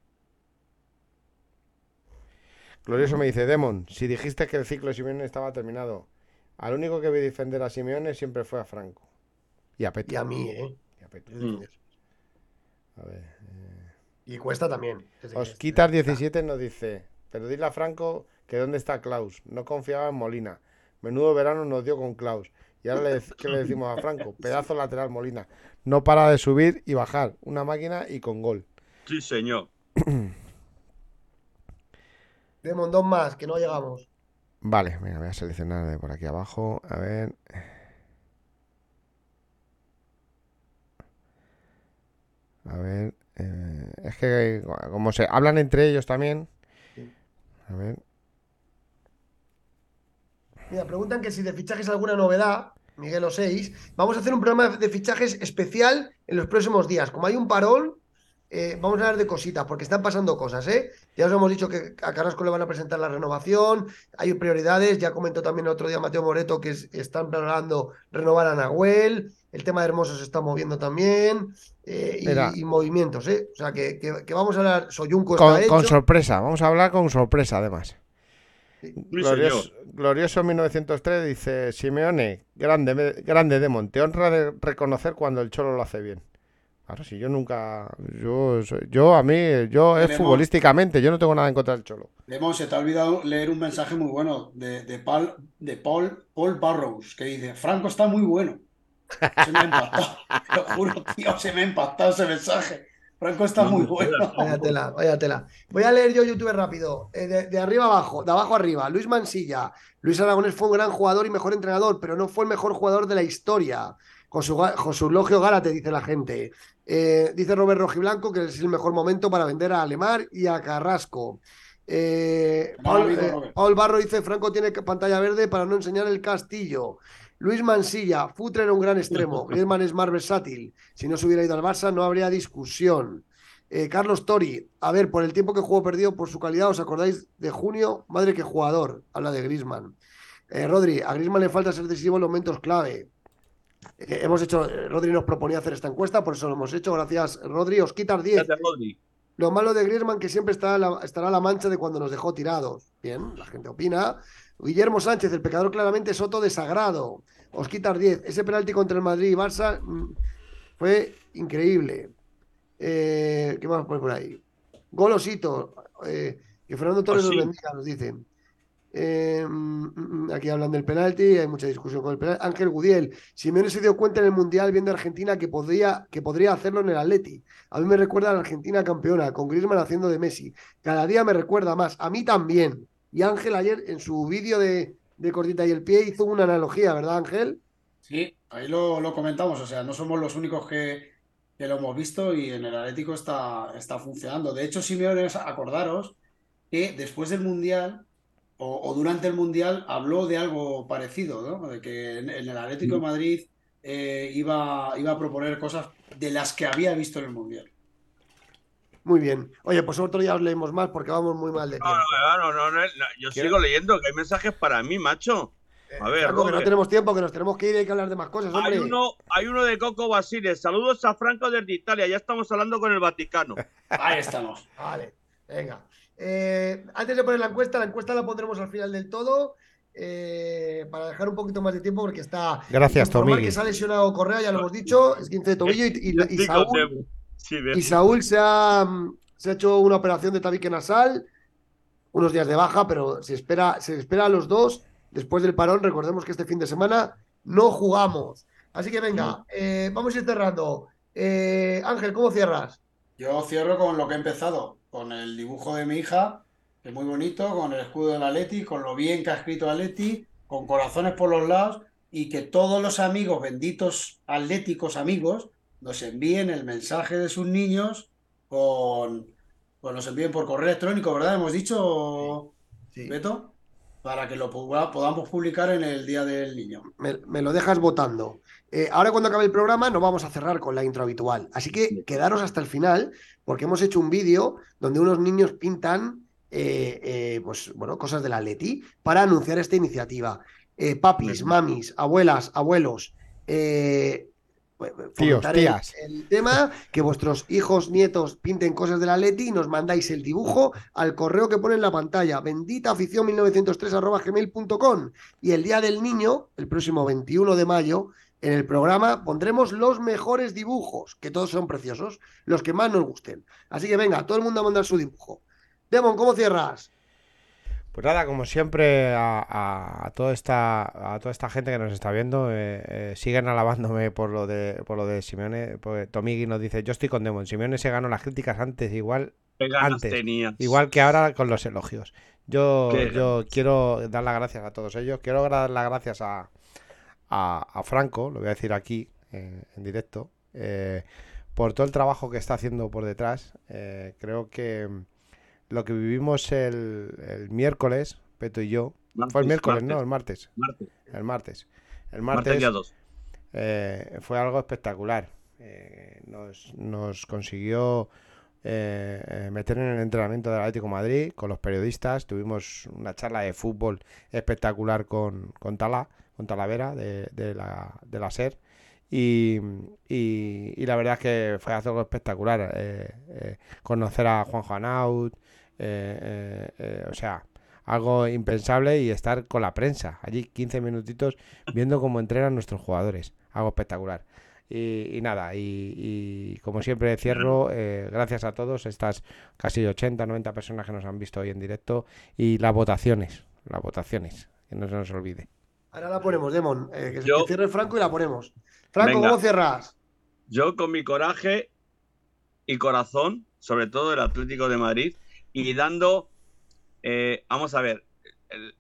Glorioso me dice, Demon, si dijiste que el ciclo de Simeone estaba terminado, al único que vi defender a Simeone siempre fue a Franco. Y a Petro. Y a mí, ¿eh? Y a Petro. Mm. A ver. Y cuesta también. Que- Osquitar 17 nos dice, pero dile a Franco que dónde está Klaus. No confiaba en Molina. Menudo verano nos dio con Klaus. Y ahora le, ¿qué le decimos a Franco? Pedazo lateral Molina. No para de subir y bajar. Una máquina y con gol. Sí, señor. Demon, dos más, que no llegamos. Vale, venga, voy a seleccionar de por aquí abajo. A ver. A ver. eh, es que como se hablan entre ellos también. A ver. Mira, preguntan que si de fichajes alguna novedad, Miguel o 6. Vamos a hacer un programa de fichajes especial en los próximos días. Como hay un parón, eh, vamos a hablar de cositas, porque están pasando cosas, ¿eh? Ya os hemos dicho que a Carrasco le van a presentar la renovación, hay prioridades, ya comentó también el otro día Mateo Moreto que es- están planeando renovar a Nahuel, el tema de Hermoso se está moviendo también, eh, y, movimientos, ¿eh? O sea, que, que- que vamos a hablar, Soyunco Con, está con hecho. sorpresa. Vamos a hablar con sorpresa, además. Sí, Glorioso. Glorioso 1903 dice: Simeone, grande, grande Demon. Te honra de reconocer cuando el cholo lo hace bien. Claro, si yo nunca. Yo, yo a mí, yo es futbolísticamente, yo no tengo nada en contra del cholo. Lemon, se te ha olvidado leer un mensaje muy bueno de, de, Paul, de Paul, Paul Barrows, que dice, Franco está muy bueno. Se me ha impactado, te lo juro, tío, se me ha impactado ese mensaje. Franco está muy bueno. Vaya tela, vaya tela. Voy a leer yo YouTube rápido. Eh, de, de arriba abajo, de abajo arriba. Luis Mansilla. Luis Aragonés fue un gran jugador y mejor entrenador, pero no fue el mejor jugador de la historia. Con su, ga- con su elogio Gálate, dice la gente. Eh, dice Robert Rojiblanco que es el mejor momento para vender a Alemar y a Carrasco. Eh, Paul, Barro dice: Franco tiene pantalla verde para no enseñar el castillo. Luis Mansilla, Futre era un gran extremo. Griezmann es más versátil. Si no se hubiera ido al Barça, no habría discusión. Eh, Carlos Tori, a ver, por el tiempo que jugó perdido por su calidad, ¿os acordáis de junio? Madre que jugador, habla de Griezmann. Eh, Rodri, a Griezmann le falta ser decisivo en los momentos clave. Eh, hemos hecho, eh, Rodri nos proponía hacer esta encuesta, por eso lo hemos hecho. Gracias, Rodri. Os quitas 10. Gracias, Rodri. Lo malo de Griezmann que siempre estará la, estará la mancha de cuando nos dejó tirados. Bien, la gente opina. Guillermo Sánchez, el pecador claramente Soto desagrado. Os quitas 10. Ese penalti contra el Madrid y Barça mm, fue increíble. Eh, ¿Qué más poner por ahí? Golosito. Eh, que Fernando Torres nos bendiga, nos dicen. Eh, mm, mm, aquí hablan del penalti, hay mucha discusión con el penalti. Ángel Gudiel, Simeone se dio cuenta en el Mundial viendo a Argentina que podría, que podría hacerlo en el Atleti. A mí me recuerda a la Argentina campeona, con Griezmann haciendo de Messi. Cada día me recuerda más, a mí también. Y Ángel ayer en su vídeo de, de Cortita y el Pie hizo una analogía, ¿verdad Ángel? Sí, ahí lo, lo comentamos, o sea, no somos los únicos que, que lo hemos visto y en el Atlético está, está funcionando. De hecho, Simeone, acordaros que después del Mundial o, o durante el Mundial habló de algo parecido, ¿no? De que en, en el Atlético de Madrid eh, iba, iba a proponer cosas de las que había visto en el Mundial. Muy bien. Oye, pues otro día os leemos más porque vamos muy mal de tiempo. no, no, no, no, no, yo sigo leyendo que hay mensajes para mí, macho. A ver, Franco, que no tenemos tiempo, que nos tenemos que ir y hay que hablar de más cosas, hombre. Hay uno, hay uno de Coco Basile. Saludos a Franco desde Italia. Ya estamos hablando con el Vaticano. Ahí estamos. Vale, venga. Eh, antes de poner la encuesta, la encuesta la pondremos al final del todo. eh, para dejar un poquito más de tiempo porque está Gracias, Tomigui. que se ha lesionado Correa, ya lo hemos dicho, es 15 de tobillo y, y- Saúl. Sí, de- y Saúl se ha, se ha hecho una operación de tabique nasal, unos días de baja, pero se espera, se espera a los dos después del parón. Recordemos que este fin de semana no jugamos. Así que venga, eh, vamos a ir cerrando. Eh, Ángel, ¿cómo cierras? Yo cierro con lo que he empezado, con el dibujo de mi hija, que es muy bonito, con el escudo del Atleti, con lo bien que ha escrito Atleti, con corazones por los lados, y que todos los amigos, benditos atléticos amigos, nos envíen el mensaje de sus niños con, pues nos envíen por correo electrónico, ¿verdad? Hemos dicho, Sí. Beto, para que lo podamos publicar en el Día del Niño. me, me lo dejas votando. Eh, ahora cuando acabe el programa no vamos a cerrar con la intro habitual. Así que quedaros hasta el final porque hemos hecho un vídeo donde unos niños pintan eh, eh, pues, bueno, cosas del Atleti para anunciar esta iniciativa. Eh, papis, mamis, abuelas, abuelos, eh, Tíos, el- tema, que vuestros hijos, nietos pinten cosas del Atleti y nos mandáis el dibujo al correo que pone en la pantalla, benditaafición1903 y el Día del Niño, el próximo 21 de mayo, en el programa pondremos los mejores dibujos, que todos son preciosos, los que más nos gusten. Así que venga, todo el mundo a mandar su dibujo. Demon, ¿cómo cierras? Pues nada, como siempre, a, a- a toda esta a toda esta gente que nos está viendo, eh, eh, siguen alabándome por lo de por lo de Simeone. Porque Tomigui nos dice, yo estoy con Demon. Simeone se ganó las críticas antes, igual ¿Qué ganas antes. tenías? igual que ahora con los elogios. Yo, Qué yo quiero dar las gracias a todos ellos. Quiero dar las gracias a, a, Franco, lo voy a decir aquí en directo, eh, por todo el trabajo que está haciendo por detrás. Creo que lo que vivimos el, el miércoles, Peto y yo, Martes, fue el miércoles, martes, ¿no? El martes. martes. El martes. El Martes martes día 2. eh, fue algo espectacular. Eh, nos, nos consiguió eh, meter en el entrenamiento del Atlético de Madrid con los periodistas. Tuvimos una charla de fútbol espectacular con, con Tala, con Talavera de, de la, de la SER. Y, y- y la verdad es que fue algo espectacular. conocer a Juanjo Anaut, eh, eh, o sea, algo impensable y estar con la prensa allí 15 minutitos viendo cómo entrenan nuestros jugadores. Algo espectacular. Y, y nada, y, y como siempre cierro, eh, gracias a todos, estas casi 80, 90 personas que nos han visto hoy en directo y las votaciones, las votaciones, que no se nos olvide. Ahora la ponemos, Demon. eh, que, Yo- que cierre Franco y la ponemos. Franco, Venga. ¿cómo cierras? Yo con mi coraje y corazón, sobre todo el Atlético de Madrid, y dando, eh, vamos a ver,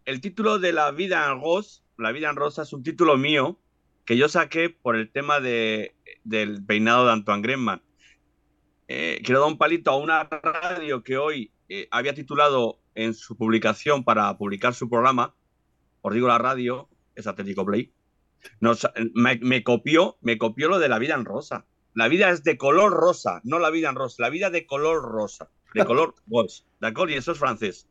el, título de La vida en Ros, La vida en Rosa es un título mío que yo saqué por el tema de, del peinado de Antoine Griezmann. Eh, quiero dar un palito a una radio que hoy eh, había titulado en su publicación para publicar su programa, os digo la radio, es Atlético Play, me, me copió, me copió lo de la vida en rosa. La vida es de color rosa, no la vida en rosa, la vida de color rosa, de color rose, ¿de acuerdo? Y eso es francés.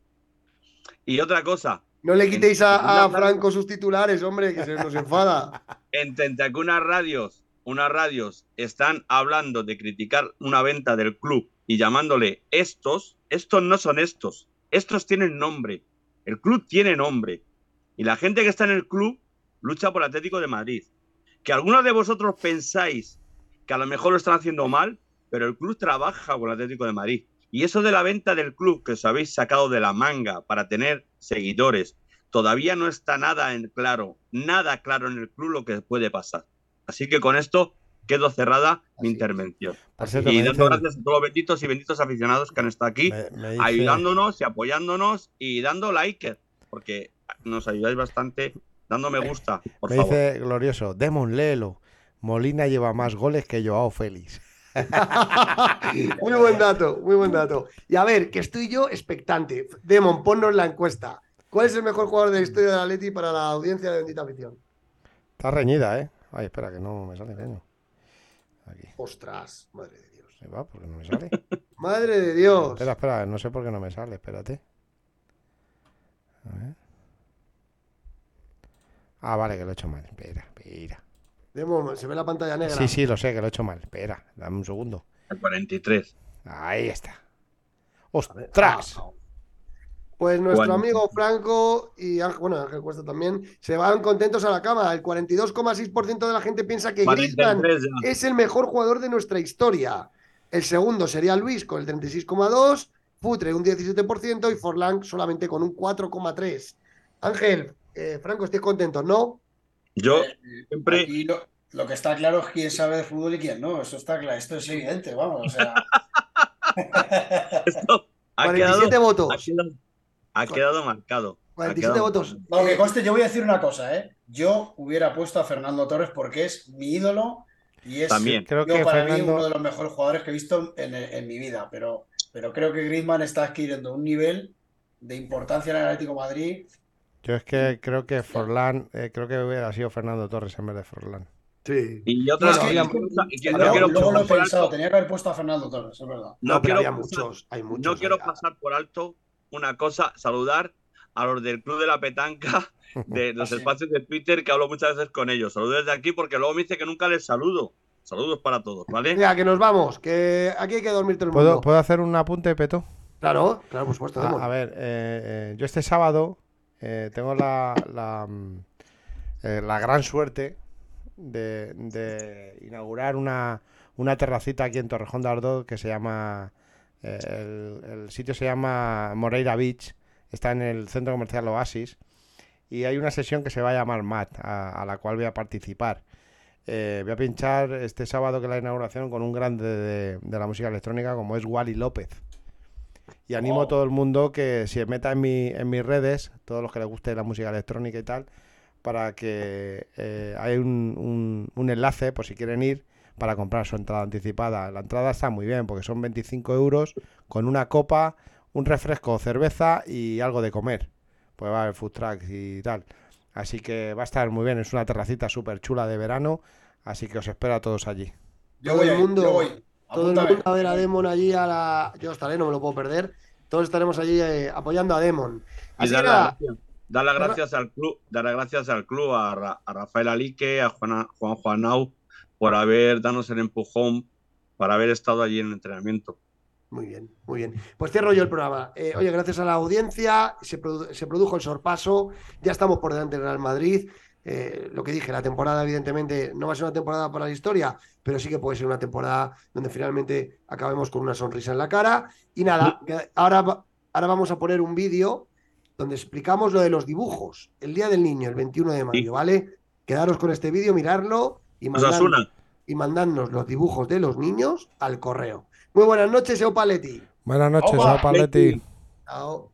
Y otra cosa, No le quitéis a, Franco sus titulares, hombre, que se nos enfada. entre que unas radios, unas radios están hablando de criticar una venta del club y llamándole estos, estos no son estos, estos tienen nombre, el club tiene nombre. Y la gente que está en el club lucha por el Atlético de Madrid. Que algunos de vosotros pensáis que a lo mejor lo están haciendo mal, pero el club trabaja con el Atlético de Madrid. Y eso de la venta del club que os habéis sacado de la manga para tener seguidores, todavía no está nada en claro, nada claro en el club lo que puede pasar. Así que con esto quedo cerrada mi intervención. Cierto, Y dando dicen- gracias a todos los benditos y benditos aficionados que han estado aquí, me- me dice- ayudándonos y apoyándonos y dando like, porque nos ayudáis bastante dando me gusta, por Me favor. dice glorioso, Demon, léelo. Molina lleva más goles que Joao Félix. muy buen dato, muy buen dato. Y a ver, que estoy yo expectante. Demon, ponnos la encuesta. ¿Cuál es el mejor jugador de la historia del Atleti para la audiencia de Bendita Afición? Está reñida, ¿eh? Ay, espera, que no me sale, coño. Aquí. Ostras, madre de Dios. Ahí va, porque no me sale. Madre de Dios. espera, espera, no sé por qué no me sale, espérate. A ver. Ah, vale, que lo he hecho mal. Espera, espera. Se ve la pantalla negra. Sí, sí, lo sé, que lo he hecho mal. Espera, dame un segundo. El 43. Ahí está. Ver, ¡Ostras! ah. Pues nuestro amigo Franco y Ángel, bueno, Ángel Cuesta también se van contentos a la cama. El 42,6% de la gente piensa que Griezmann 43 ya. es el mejor jugador de nuestra historia. El segundo sería Luis con el 36,2%, Futre un 17% y Forlán solamente con un 4,3%. Ángel, eh, Franco, estés contentos, ¿no? Yo Eh, siempre Aquí lo, lo que está claro es quién sabe de fútbol y quién no. Eso está claro. Esto es evidente, vamos. O sea, esto ha 47 quedado, ha votos. quedado, ha quedado marcado. Ha 47 quedado votos. marcado. no, que Eh, conste, yo voy a decir una cosa, ¿eh? Yo hubiera puesto a Fernando Torres porque es mi ídolo y es También. Creo yo que para mí uno de los mejores jugadores que he visto en, en mi vida. Pero, pero creo que Griezmann está adquiriendo un nivel de importancia en el Atlético de Madrid. Yo es que creo que Forlán, eh, creo que hubiera sido Fernando Torres en vez de Forlán. Sí. Y otra No, es que- y que no Luego, quiero luego lo he pensado, alto- tenía que haber puesto a Fernando Torres, es verdad. no No, pero quiero había pasar- muchos, hay muchos. No quiero pasar por alto una cosa, saludar a los del Club de la Petanca, de los Ah, sí. espacios de Twitter, que hablo muchas veces con ellos. Saludos desde aquí porque luego me dice que nunca les saludo. Saludos para todos, ¿vale? Venga, que nos vamos, que aquí hay que dormir todo el ¿Puedo, mundo. ¿puedo hacer un apunte, Peto? Claro, claro, por supuesto. Demon. A, a ver, eh, eh, yo este sábado eh, tengo la, la, mm, eh, gran suerte de, inaugurar una, una terracita aquí en Torrejón de Ardoz que se llama, eh, el, el sitio se llama Moreira Beach, está en el centro comercial Oasis y hay una sesión que se va a llamar MAT, a, la cual voy a participar. Voy a pinchar este sábado que es la inauguración con un grande de, de la música electrónica como es Wally López. Y animo Oh. a todo el mundo que se meta en, mi, en mis redes, todos los que les guste la música electrónica y tal, para que eh, hay un, un- un enlace por si quieren ir para comprar su entrada anticipada. La entrada está muy bien porque son 25 euros con una copa, un refresco, cerveza y algo de comer. Pues va a haber food trucks y tal. Así que va a estar muy bien. Es una terracita súper chula de verano. Así que os espero a todos allí. Yo Todo voy, yo voy. Todo el mundo a ver a Demon allí a la. Yo estaré, no me lo puedo perder. Todos estaremos allí eh, apoyando a Demon. Y Así dar las gracias, dar las gracias al club, dar las gracias al club, a, Ra- a Rafael Alique, a Juana- Juan Juanau, por haber danos el empujón, por haber estado allí en el entrenamiento. Muy bien, muy bien. Pues cierro yo el programa. Eh, oye, gracias a la audiencia, se, produ- se produjo el sorpaso, ya estamos por delante del Real Madrid. Eh, lo que dije, la temporada evidentemente no va a ser una temporada para la historia, pero sí que puede ser una temporada donde finalmente acabemos con una sonrisa en la cara. Y nada, ahora, ahora vamos a poner un vídeo donde explicamos lo de los dibujos, el Día del Niño, el 21 de mayo. ¿vale? Quedaros con este vídeo, mirarlo y mandad- Osasuna. y mandadnos los dibujos de los niños al correo. Muy buenas noches, Eupaletti. Buenas noches, Opa, Sao Paletti. Leti. Chao.